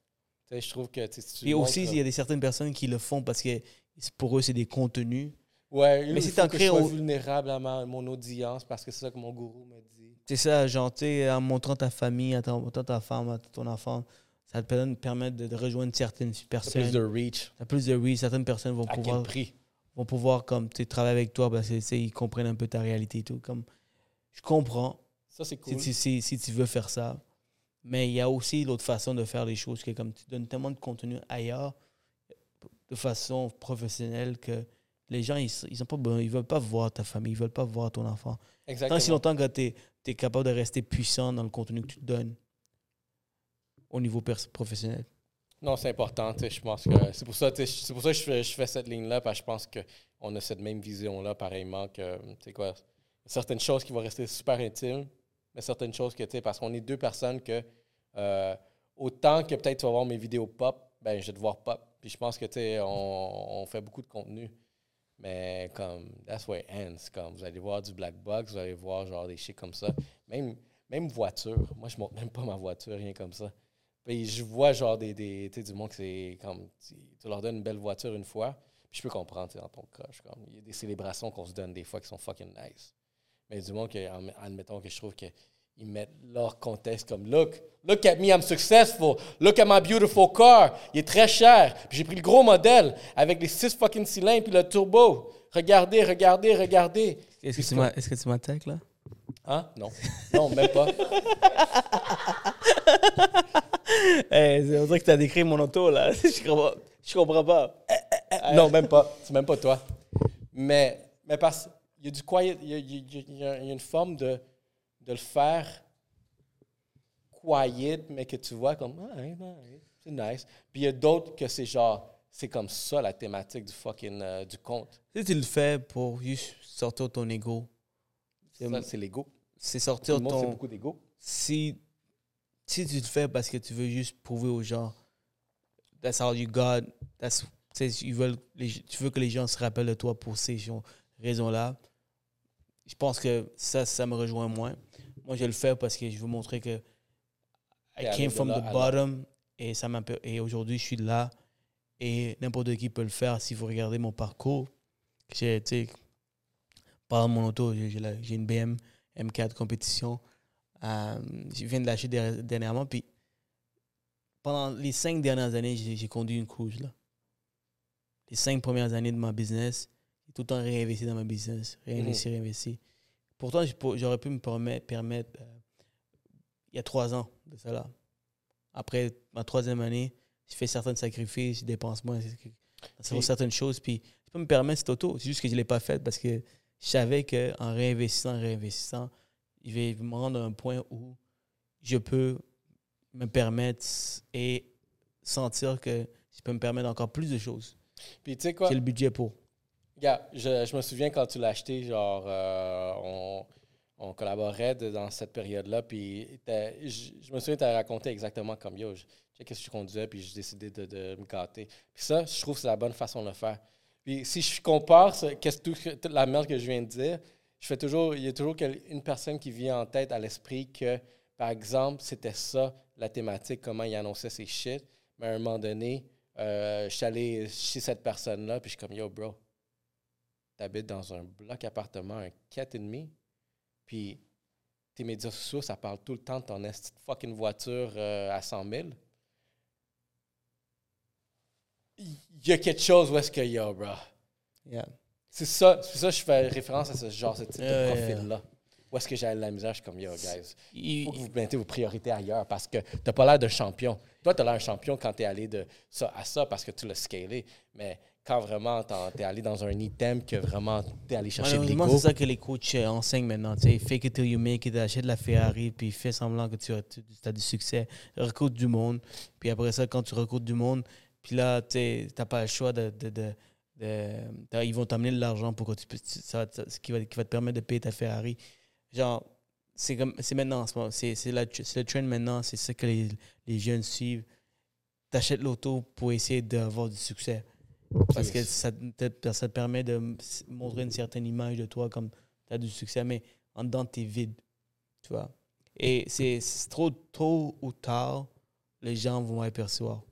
Tu sais, je trouve que tu tu Et aussi, il y a des certaines personnes qui le font parce que pour eux, c'est des contenus. Ouais, Mais crées sois au- vulnérable à ma- mon audience parce que c'est ça que mon gourou me dit. C'est ça, genre, en montrant ta famille, en montrant ta femme, ton enfant, ça te permet, de, de rejoindre certaines T'as personnes. plus de reach. T'as plus de oui, certaines personnes vont À quel pouvoir, prix? vont pouvoir comme, tu travailler avec toi parce que, tu sais, ils comprennent un peu ta réalité et tout. Comme, je comprends Ça, c'est si, cool. tu, si, si tu veux faire ça. Mais il y a aussi l'autre façon de faire les choses, que comme tu donnes tellement de contenu ailleurs, de façon professionnelle, que les gens, ils, ils ont pas ils veulent pas voir ta famille, ils veulent pas voir ton enfant. Tant Exactement. si longtemps que tu es, capable de rester puissant dans le contenu que tu te donnes au niveau professionnel. Non, c'est important. Je pense que c'est pour ça, tu sais, c'est pour ça que je fais, je fais cette ligne-là, parce que je pense qu'on a cette même vision-là, pareillement, que, tu quoi, certaines choses qui vont rester super intimes, mais certaines choses que, tu sais, parce qu'on est deux personnes que, euh, autant que peut-être tu vas voir mes vidéos pop, ben, je vais te voir pop. Puis je pense que, tu sais, on, on fait beaucoup de contenu. Mais comme, that's where it ends. Comme, vous allez voir du black box, vous allez voir genre des shit comme ça. Même, même voiture. Moi, je monte même pas ma voiture, rien comme ça. Puis je vois genre des, des tu sais, du monde que c'est comme tu, leur donnes une belle voiture une fois, puis je peux comprendre dans ton cas, comme il y a des célébrations qu'on se donne des fois qui sont fucking nice. Mais du monde que admettons que je trouve que ils mettent leur contexte comme look, look at me, I'm successful, look at my beautiful car, il est très cher, j'ai pris le gros modèle avec les six fucking cylindres puis le turbo. Regardez, regardez, regardez. Est-ce que, tu m'as- est-ce que tu m'attaques là? Hein? Non. Non, même pas. Eh, c'est on dirait que tu as décrit mon auto là. je, comprends, je comprends pas. non, même pas. C'est même pas toi. Mais, mais parce qu'il y a du quiet, il y a, il y a- il y a- il y a une forme de, de le faire quiet, mais que tu vois comme, ah, c'est nice. Puis il y a d'autres que c'est genre, c'est comme ça la thématique du fucking, euh, du conte. Si tu le fais pour juste sortir ton ego, C'est- Ça, c'est l'ego. c'est Tout sortir le monde fait ton. beaucoup d'ego. Si, si tu le fais parce que tu veux juste prouver aux gens, that's all you got, that's, ils veulent, les- tu veux que les gens se rappellent de toi pour ces raisons-là, je pense que ça, ça me rejoint moins. Moi, je le fais parce que je veux montrer que I came de from the là. bottom et, ça et aujourd'hui, je suis là et n'importe qui peut le faire si vous regardez mon parcours. J'ai, par mon auto, j'ai, une BM M4 compétition. Euh, je viens de l'acheter der- dernièrement. Puis pendant les cinq dernières années, j'ai, conduit une cruise. Là. Les cinq premières années de ma business, j'ai tout le temps réinvesti dans ma business. Réinvesti, réinvesti. Pourtant, j'aurais pu me permettre, euh, il y a trois ans de ça là. Après ma troisième année, j'ai fait certains sacrifices, je dépense moins sur certaines choses. Puis je peux me permettre cette auto. C'est juste que je ne l'ai pas faite parce que je savais qu'en réinvestissant, réinvestissant, il va me rendre à un point où je peux me permettre et sentir que je peux me permettre encore plus de choses. Puis tu sais quoi? J'ai le budget pour. Regarde, je, me souviens quand tu l'as acheté, genre, euh, on, collaborait dans cette période-là, puis je, me souviens, tu as raconté exactement comme yo. Qu'est-ce que je conduisais, puis j'ai décidé de, me gâter. Puis ça, je trouve que c'est la bonne façon de le faire. Puis si je compare ce- toute la merde que je viens de dire, je fais toujours, il y a toujours une personne qui vient en tête à l'esprit que, par exemple, c'était ça la thématique, comment il annonçait ses shit. Mais à un moment donné, euh, je suis allé chez cette personne-là, puis je suis comme yo, bro t'habites dans un bloc appartement, un 4,5, puis tes médias sociaux, ça parle tout le temps de ton esti fucking voiture euh, à 100 000. Il y a quelque chose où est-ce qu'il y a, bro. Yeah. C'est ça, c'est ça que je fais référence à ce genre, ce type de profil-là. Où est-ce que j'ai la misère, je suis comme, yo, guys, il faut que vous mettez vos priorités ailleurs parce que t'as pas l'air d'un champion. Toi, t'as l'air d'un champion quand t'es allé de ça à ça parce que tu l'as scalé. Mais quand vraiment t'es allé dans un item que vraiment t'es allé chercher de l'ego. c'est ça que les coachs euh, enseignent maintenant. Tu sais, fake it till you make it, achète la Ferrari, puis fais semblant que tu as, tu as du succès, recrute du monde. Puis après ça, quand tu recrutes du monde, puis là, tu n'as pas le choix de. de, de- de- t'as- ils vont t'amener de l'argent pour que tu puisses. Ça, ce qui va, qui va te permettre de payer ta Ferrari. Genre, c'est comme c'est maintenant c'est le trend maintenant. C'est ça que les, les jeunes suivent. T'achètes l'auto pour essayer d'avoir du succès. Parce que ça te, ça te permet de montrer une certaine image de toi comme tu as du succès, mais en dedans, tu es vide. Tu vois? Et c'est trop tôt ou tard, les gens vont apercevoir.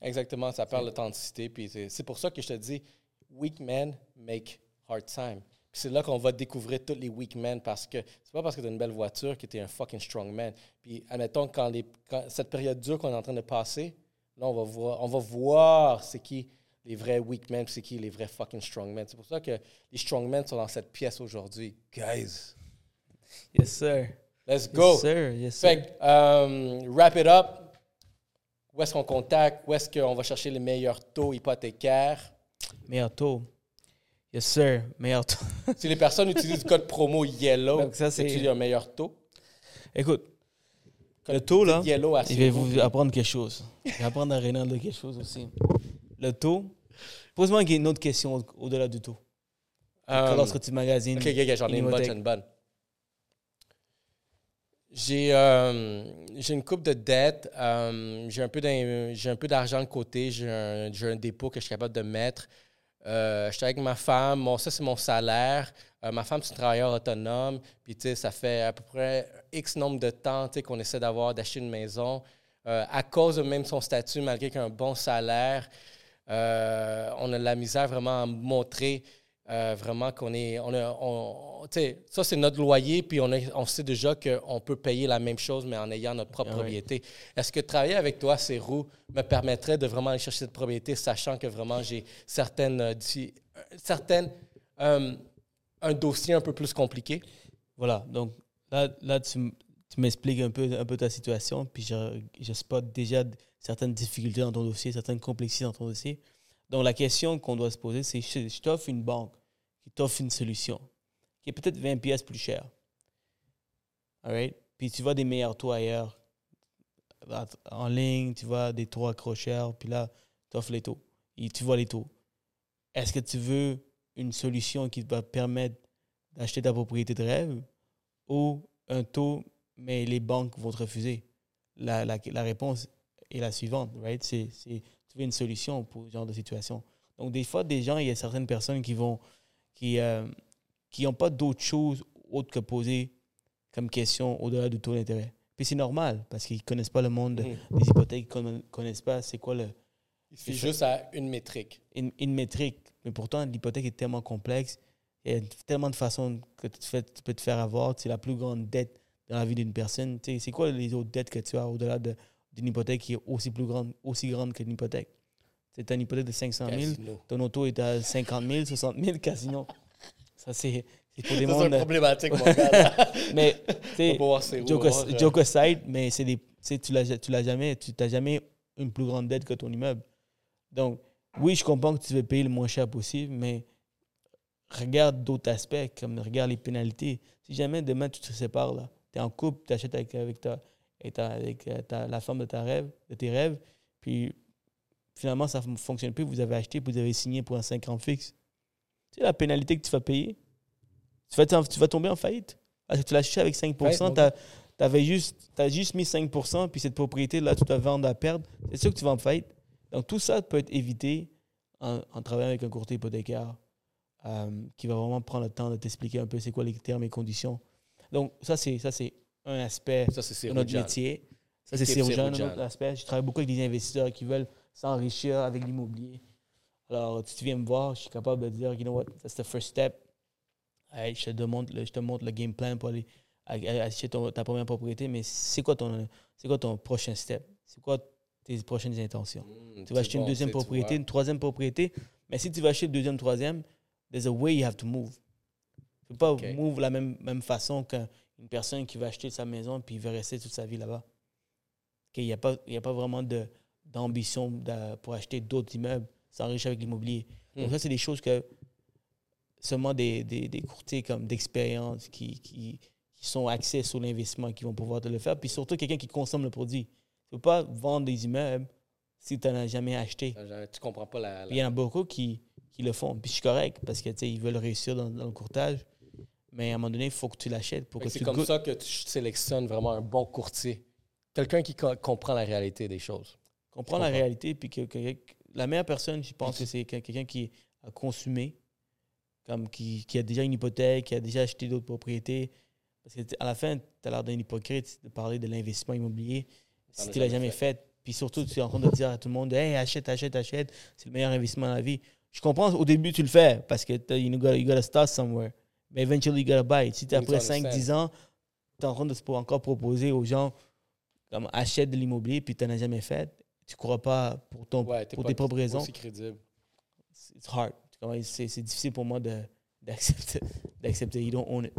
Exactement, ça perd l'authenticité. Puis c'est pour ça que je te dis, weak men make hard time. C'est là qu'on va découvrir tous les weak men parce que c'est pas parce que tu as une belle voiture que tu es un fucking strong man. Puis admettons, quand, les, quand cette période dure qu'on est en train de passer, là, on va voir, on va voir c'est qui les vrais weak men, c'est qui? Les vrais fucking strong men. C'est pour ça que les strong men sont dans cette pièce aujourd'hui. Guys, Yes, sir. let's go! Yes, sir. Yes, sir. Fait euh, wrap it up. Où est-ce qu'on contacte? Où est-ce qu'on va chercher les meilleurs taux hypothécaires? Meilleur taux. Yes, sir. Meilleur taux. Si les personnes utilisent le code promo YELLOW, Donc ça, c'est- c'est un meilleur taux? Écoute, Code le taux, là, YELLOW je vais vous apprendre quelque chose. Je vais apprendre à Reynald quelque chose aussi. Le taux. Pose-moi une autre question au- au-delà du taux. Euh, Lorsque tu magasines. Ok, ok, ok, j'en ai une bonne, une. J'ai euh, j'ai une coupe de dettes. euh, j'ai un peu d'in- j'ai un peu d'argent de côté. J'ai un, j'ai un dépôt que je suis capable de mettre. Euh, je suis avec ma femme. Mon, ça, c'est mon salaire. Euh, ma femme, c'est une travailleur autonome. Puis, tu sais, ça fait à peu près X nombre de temps tu sais, qu'on essaie d'avoir, d'acheter une maison. Euh, à cause de même son statut, malgré qu'il a un bon salaire, euh, on a de la misère vraiment à montrer euh, vraiment qu'on est. On a, on- ça, c'est notre loyer, puis on, a- on sait déjà qu'on peut payer la même chose, mais en ayant notre propre Ah oui. propriété. Est-ce que travailler avec toi, ces roues, me permettrait de vraiment aller chercher cette propriété, sachant que vraiment j'ai certaines. euh, certaines euh, un dossier un peu plus compliqué? Voilà, donc là, là tu, tu m'expliques un peu, un peu ta situation, puis je, je spot déjà certaines difficultés dans ton dossier, certaines complexités dans ton dossier. Donc la question qu'on doit se poser, c'est je, t'offre une banque qui t'offre une solution qui est peut-être 20 pièces plus chère. Puis tu vois des meilleurs taux ailleurs, en ligne, tu vois des taux accrocheurs, puis là, tu offres les taux. Et tu vois les taux. Est-ce que tu veux une solution qui va permettre d'acheter ta propriété de rêve ou un taux, mais les banques vont te refuser? La, la, la réponse est la suivante, right? C'est, c'est, veux une solution pour ce genre de situation. Donc, des fois, des gens, il y a certaines personnes qui vont, qui euh, qui n'ont pas d'autre chose autre que poser comme question au-delà du taux d'intérêt. Puis c'est normal, parce qu'ils ne connaissent pas le monde Mhm. des hypothèques, ils ne connaissent pas c'est quoi le, Il suffit juste à une métrique. une, une métrique. Mais pourtant, l'hypothèque est tellement complexe. Il y a tellement de façons que tu, fais- tu peux te faire avoir. C'est la plus grande dette dans la vie d'une personne. C'est quoi les autres dettes que tu as au-delà de- d'une hypothèque qui est aussi plus grande, aussi grande qu'une hypothèque? As une hypothèque de 500 000, Casino. ton auto est à 50 000, 60 000 casino. Ça, c'est c'est pour des C'est mondes. une problématique, mon gars. là. Mais, tu sais, c'est joke, euh, joke aside, mais c'est des, tu l'as, tu l'as jamais, tu n'as jamais une plus grande dette que ton immeuble. Donc, oui, je comprends que tu veux payer le moins cher possible, mais regarde d'autres aspects, comme regarde les pénalités. Si jamais demain tu te sépares, là, tu es en couple, tu achètes avec, avec, ta, avec, ta- avec, euh, la femme de, ta rêve, de tes rêves, puis finalement ça ne fonctionne plus, vous avez acheté, vous avez signé pour un 5 ans fixe. Tu sais la pénalité que tu vas payer? Tu vas, tu vas tomber en faillite. Parce que tu l'as acheté avec 5 Ouais, t'avais juste, as juste mis 5 puis cette propriété-là, tu dois vendre à perdre. C'est sûr que tu vas en faillite. Donc, tout ça peut être évité en, en travaillant avec un courtier hypothécaire euh, qui va vraiment prendre le temps de t'expliquer un peu c'est quoi les termes et conditions. Donc, c'est, ça, c'est un aspect Ça, de notre métier. Ça, c'est un autre aspect. Je travaille beaucoup avec des investisseurs qui veulent s'enrichir avec l'immobilier. Alors, si tu viens me voir, je suis capable de dire, you know what, that's the first step. Hey, je, te montre, le- je te montre le game plan pour aller acheter ta première propriété, mais c'est quoi, ton, c'est quoi ton prochain step? C'est quoi tes prochaines intentions? Hmm, Tu vas acheter bon, une deuxième propriété, une troisième propriété. Mais si tu vas acheter une deuxième, troisième, there's a way you have to move. Tu ne peux pas Ok. move de la même, même façon qu'une personne qui va acheter sa maison puis il va rester toute sa vie là-bas. Il n'y a, pas- il y a pas vraiment d'ambition pour acheter d'autres immeubles, s'enrichir avec l'immobilier. Donc, ça, c'est des choses que seulement des, des, des courtiers comme d'expérience qui, qui, qui sont axés sur l'investissement qui vont pouvoir te le faire. Puis surtout, quelqu'un qui consomme le produit. Tu ne peux pas vendre des immeubles si tu n'en as jamais acheté. Genre, Tu comprends pas la. il y en a beaucoup qui, qui le font. Puis je suis correct parce que ils veulent réussir dans, dans le courtage. Mais à un moment donné, il faut que tu l'achètes pour Fait que que tu C'est comme ça que tu sélectionnes vraiment un bon courtier. Quelqu'un qui co- comprend la réalité des choses. comprendre la réalité. Puis que, que- la meilleure personne, je pense que c'est que- quelqu'un qui a consumé, comme qui, qui a déjà une hypothèque, qui a déjà acheté d'autres propriétés. Parce que t- à la fin, tu as l'air d'un hypocrite de parler de l'investissement immobilier si tu l'as jamais jamais fait. Puis surtout, tu es en train de dire à tout le monde Hey, achète, achète, achète, c'est le meilleur investissement dans la vie. Je comprends, au début, tu le fais parce que you gotta, you gotta start somewhere. Mais eventually, you gotta buy. it. Si après need to 5-10 ans, tu es en train de encore proposer aux gens comme achète de l'immobilier puis tu n'en as jamais fait, tu ne crois pas pour, ton, Ouais, pour tes propres raisons. aussi crédible. It's hard. C'est c'est difficile pour moi d'accepter. d'accepter. You don't own it.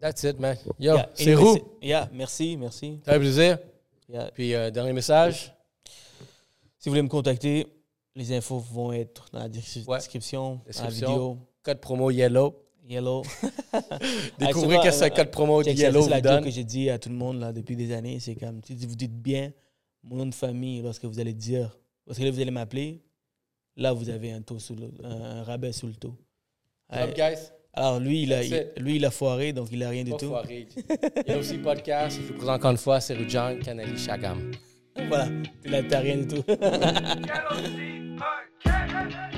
That's it, man. Yo, Yeah, c'est roux. c'est- Yeah, merci, merci. Ça fait plaisir. Yeah. Puis, euh, dernier message. Si vous voulez me contacter, les infos vont être dans la description, dans la vidéo. Code promo Yellow. Yellow. Découvrez Ah, qu'est-ce que c'est le code promo de Yellow C'est la joke que j'ai dit à tout le monde là, depuis des années. C'est comme, si vous dites bien mon nom de famille lorsque vous allez dire, lorsque vous allez m'appeler, là, vous avez un, taux sous le- un, un rabais sous le taux. Guys? Alors, lui il, a, il- lui, il a foiré, donc il a rien du tout. foiré. Yellow aussi podcast. Je vous présente encore une fois, c'est Rujan Canali Chagam. Voilà, tu n'as rien du tout.